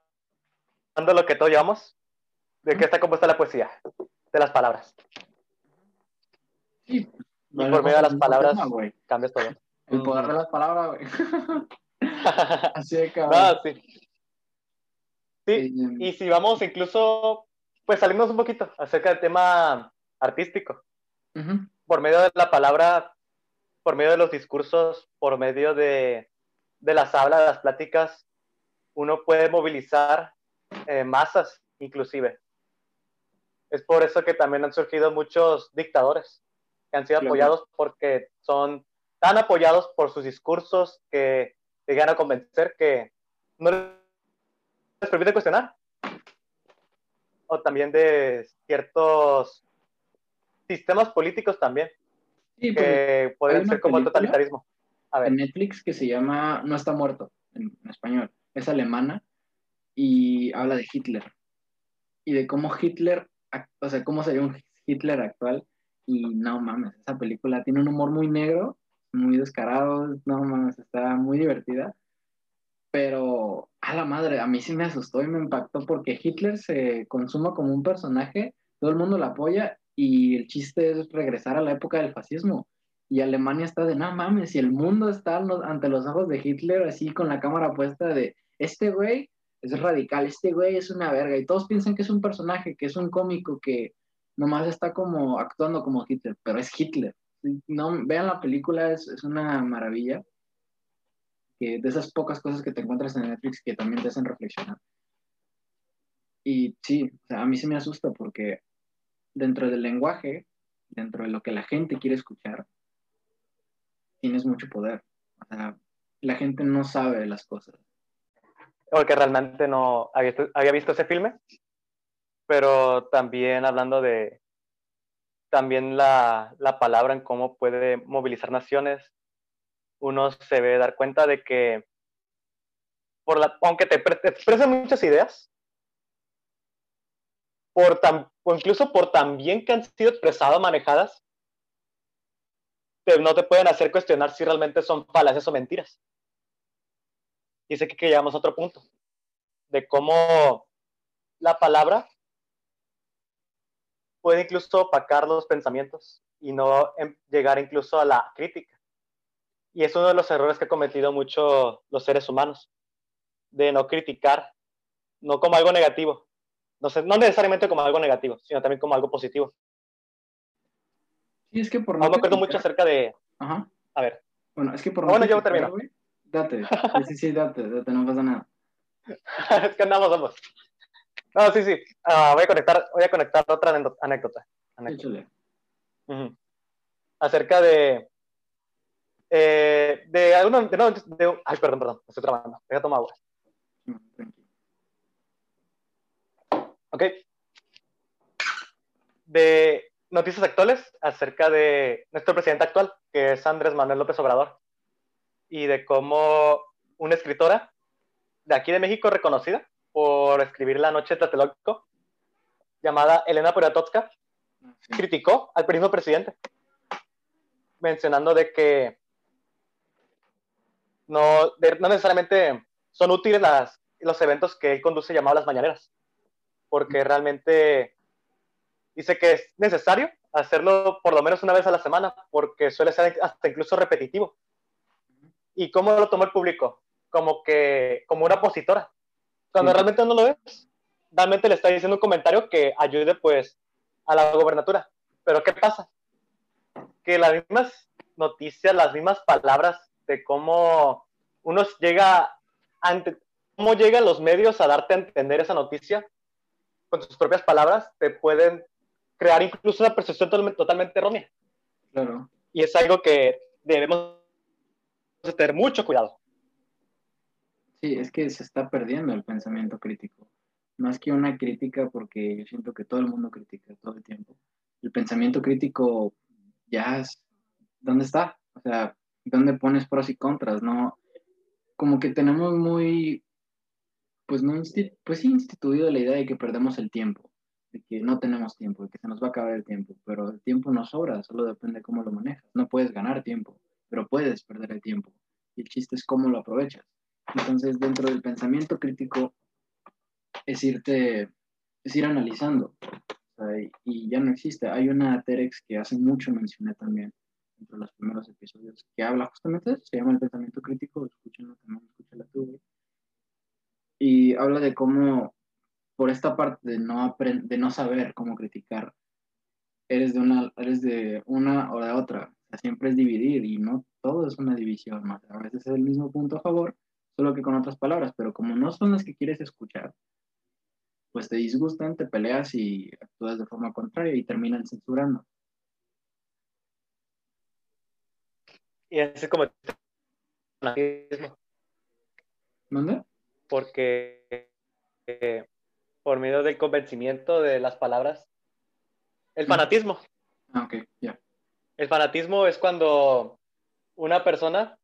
lo que todos llevamos, ¿de qué está compuesta la poesía? De las palabras. Sí. Y por medio de las palabras cambias todo. El poder de las palabras, güey. Así de cabrón. sí. Sí, y si vamos incluso, pues salimos un poquito acerca del tema artístico. Por medio de la palabra, por medio de los discursos, por medio de, de las hablas, de las pláticas, uno puede movilizar eh, masas, inclusive. Es por eso que también han surgido muchos dictadores han sido apoyados porque son tan apoyados por sus discursos que llegan a convencer que no les permite cuestionar. O también de ciertos sistemas políticos también, que pueden ser como el totalitarismo. En Netflix que se llama No está muerto, en español. Es alemana y habla de Hitler. Y de cómo Hitler, o sea, cómo sería un Hitler actual y no mames, esa película tiene un humor muy negro, muy descarado, no mames, está muy divertida. Pero a la madre, a mí sí me asustó y me impactó porque Hitler se consuma como un personaje, todo el mundo lo apoya y el chiste es regresar a la época del fascismo. Y Alemania está de, no mames, y el mundo está ante los ojos de Hitler así con la cámara puesta de, este güey es radical, este güey es una verga. Y todos piensan que es un personaje, que es un cómico, que nomás está como actuando como Hitler, pero es Hitler. No, vean la película, es, es una maravilla. Que de esas pocas cosas que te encuentras en Netflix que también te hacen reflexionar. Y sí, a mí se me asusta porque dentro del lenguaje, dentro de lo que la gente quiere escuchar, tienes mucho poder. O sea, la gente no sabe las cosas. Porque realmente no había, había visto ese filme pero también hablando de también la, la, palabra en cómo puede movilizar naciones, uno se ve dar cuenta de que por la, aunque te, expresen muchas ideas, por tan, o incluso por tan bien que han sido expresadas, manejadas, no te pueden hacer cuestionar si realmente son falacias o mentiras. Y sé que llegamos a otro punto, de cómo la palabra puede incluso opacar los pensamientos y no em, llegar incluso a la crítica. Y es uno de los errores que han cometido mucho los seres humanos, de no criticar, no como algo negativo, no, sé, no necesariamente como algo negativo, sino también como algo positivo. Sí, es que por no... me acuerdo mucho acerca de... Ajá. A ver. Bueno, es que por... No bueno, yo termino. Date, sí, sí, date, date, no pasa nada. es que andamos ambos. No, sí, sí. Ah, voy, a conectar, voy a conectar otra anécdota. anécdota. Acerca de. Eh, de alguna. De, no, de, ay, perdón, perdón. Estoy trabajando. Voy a tomar agua. Ok. De noticias actuales acerca de nuestro presidente actual, que es Andrés Manuel López Obrador, y de cómo una escritora de aquí de México reconocida por escribir La Noche Tlatelolco, llamada Elena Poniatowska, criticó al mismo presidente, mencionando de que no, no necesariamente son útiles las, los eventos que él conduce llamados las mañaneras, porque realmente dice que es necesario hacerlo por lo menos una vez a la semana, porque suele ser hasta incluso repetitivo. ¿Y cómo lo tomó el público? Como que, como una opositora. Cuando realmente no lo es, realmente le está diciendo un comentario que ayude pues a la gobernatura. Pero ¿qué pasa? Que las mismas noticias, las mismas palabras de cómo uno llega ante, cómo llegan los medios a darte a entender esa noticia con sus propias palabras, te pueden crear incluso una percepción totalmente errónea. Claro. Y es algo que debemos tener mucho cuidado. Sí, es que se está perdiendo el pensamiento crítico. Más que una crítica, porque yo siento que todo el mundo critica todo el tiempo. El pensamiento crítico ya es, ¿dónde está? O sea, ¿dónde pones pros y contras? No, como que tenemos muy, pues no, pues instituido la idea de que perdemos el tiempo de que no tenemos tiempo, de que se nos va a acabar el tiempo, pero el tiempo no sobra, solo depende de cómo lo manejas. No puedes ganar tiempo, pero puedes perder el tiempo. Y el chiste es cómo lo aprovechas. Entonces, dentro del pensamiento crítico, es irte, es ir analizando. y, ya no existe. Hay una Terex que hace mucho mencioné también, entre los primeros episodios, que habla justamente de eso, se llama el pensamiento crítico, escúchenlo también, escúchala tú, Y habla de cómo por esta parte de no, de no saber cómo criticar, eres de una, eres de una o de otra. Siempre es dividir y no todo es una división. A veces es el mismo punto a favor, solo que con otras palabras, pero como no son las que quieres escuchar, pues te disgustan, te peleas y actúas de forma contraria y terminan censurando. Y así como ¿Dónde? Porque eh, por medio del convencimiento de las palabras. El fanatismo. Ah, ok, ya. El fanatismo es cuando una persona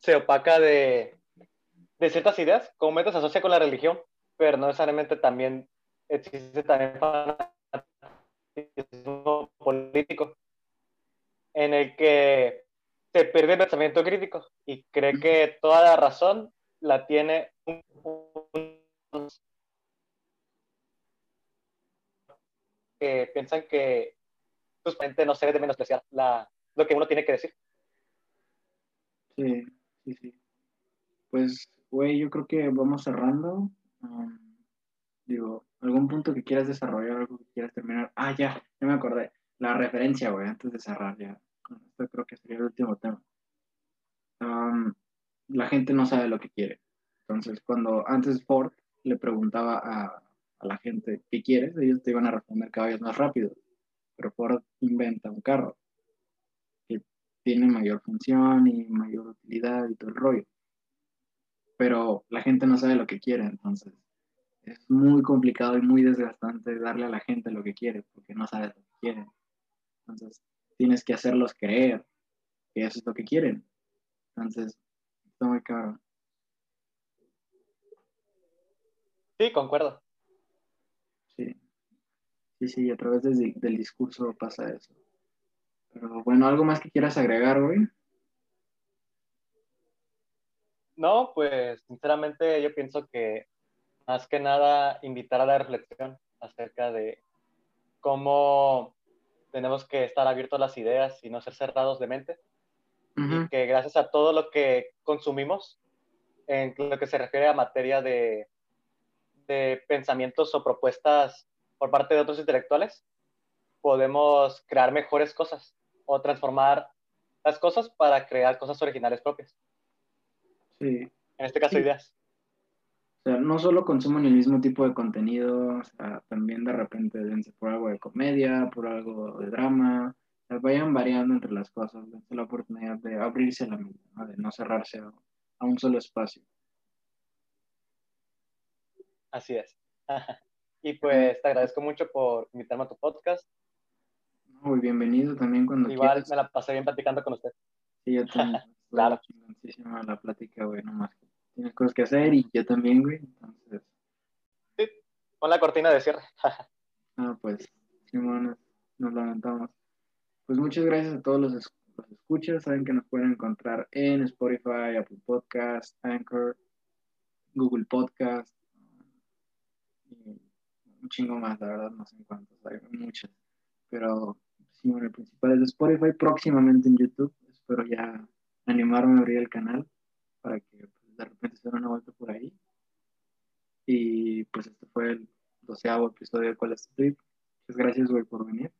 se opaca de, de ciertas ideas, como se asocia con la religión, pero no necesariamente también existe también fanatismo político, en el que se pierde el pensamiento crítico y cree que toda la razón la tiene un, que piensan que justamente no se debe de menospreciar la, lo que uno tiene que decir. Sí, sí, sí. Pues, güey, yo creo que vamos cerrando. Um, digo, ¿algún punto que quieras desarrollar, algo que quieras terminar? Ah, ya, ya me acordé. La referencia, güey, antes de cerrar ya. Esto creo que sería el último tema. Um, la gente no sabe lo que quiere. Entonces, cuando antes Ford le preguntaba a, a la gente que quieres, ellos te iban a responder cada vez más rápido. Pero Ford inventa un carro que tiene mayor función y mayor utilidad y todo el rollo. Pero la gente no sabe lo que quiere, entonces es muy complicado y muy desgastante darle a la gente lo que quiere, porque no sabes lo que quieren. Entonces tienes que hacerlos creer que eso es lo que quieren. Entonces, está muy caro. Sí, concuerdo. Sí, sí, a través del, discurso pasa eso. Pero bueno, ¿algo más que quieras agregar, hoy? No, pues sinceramente yo pienso que más que nada invitar a la reflexión acerca de cómo tenemos que estar abiertos a las ideas y no ser cerrados de mente. Y que gracias a todo lo que consumimos, en lo que se refiere a materia de, de pensamientos o propuestas por parte de otros intelectuales, podemos crear mejores cosas o transformar las cosas para crear cosas originales propias. Sí. En este caso, ideas. O sea, no solo consuman el mismo tipo de contenido, o sea, también de repente dense por algo de comedia, por algo de drama, o sea, vayan variando entre las cosas, dense la oportunidad de abrirse la mente, ¿no? de no cerrarse a, a un solo espacio. Así es. y pues te agradezco mucho por invitarme a tu podcast. Muy bienvenido también cuando Igual quieras. me la pasé bien platicando con usted. Sí, yo también. Claro. Chingoncísima la plática, güey, nomás que tienes cosas que hacer y yo también, güey. Entonces, Sí, pon la cortina de cierre. ah, pues, Simón, nos lamentamos. Pues muchas gracias a todos los, los escuchas. Saben que nos pueden encontrar en Spotify, Apple Podcast, Anchor, Google Podcast y un chingo más, la verdad, no sé en cuántos, hay muchas. Pero sí, bueno, el principal es Spotify, próximamente en YouTube. Espero ya animarme a abrir el canal para que pues, de repente se den una vuelta por ahí. Y pues este fue el doceavo episodio de ¿Cuál es tu? Muchas gracias, güey, por venir.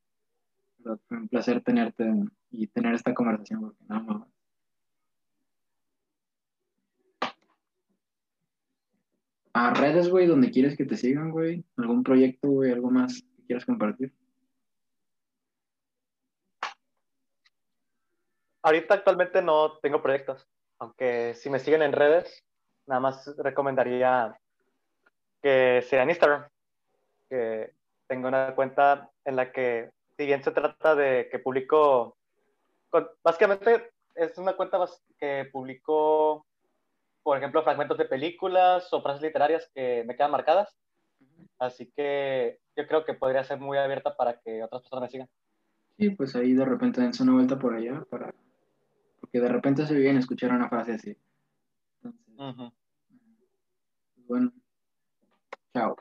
Fue un placer tenerte y tener esta conversación, porque no, mames. Redes, güey, donde quieres que te sigan, güey. ¿Algún proyecto, güey? ¿Algo más que quieras compartir? Ahorita actualmente no tengo proyectos, aunque si me siguen en redes, nada más recomendaría que sea en Instagram, que tengo una cuenta en la que, si bien se trata de que publico, básicamente es una cuenta que publico, por ejemplo, fragmentos de películas o frases literarias que me quedan marcadas, así que yo creo que podría ser muy abierta para que otras personas me sigan. Sí, pues ahí de repente dense una vuelta por allá para... Porque de repente se bien escuchar una frase así. Entonces, bueno, chao.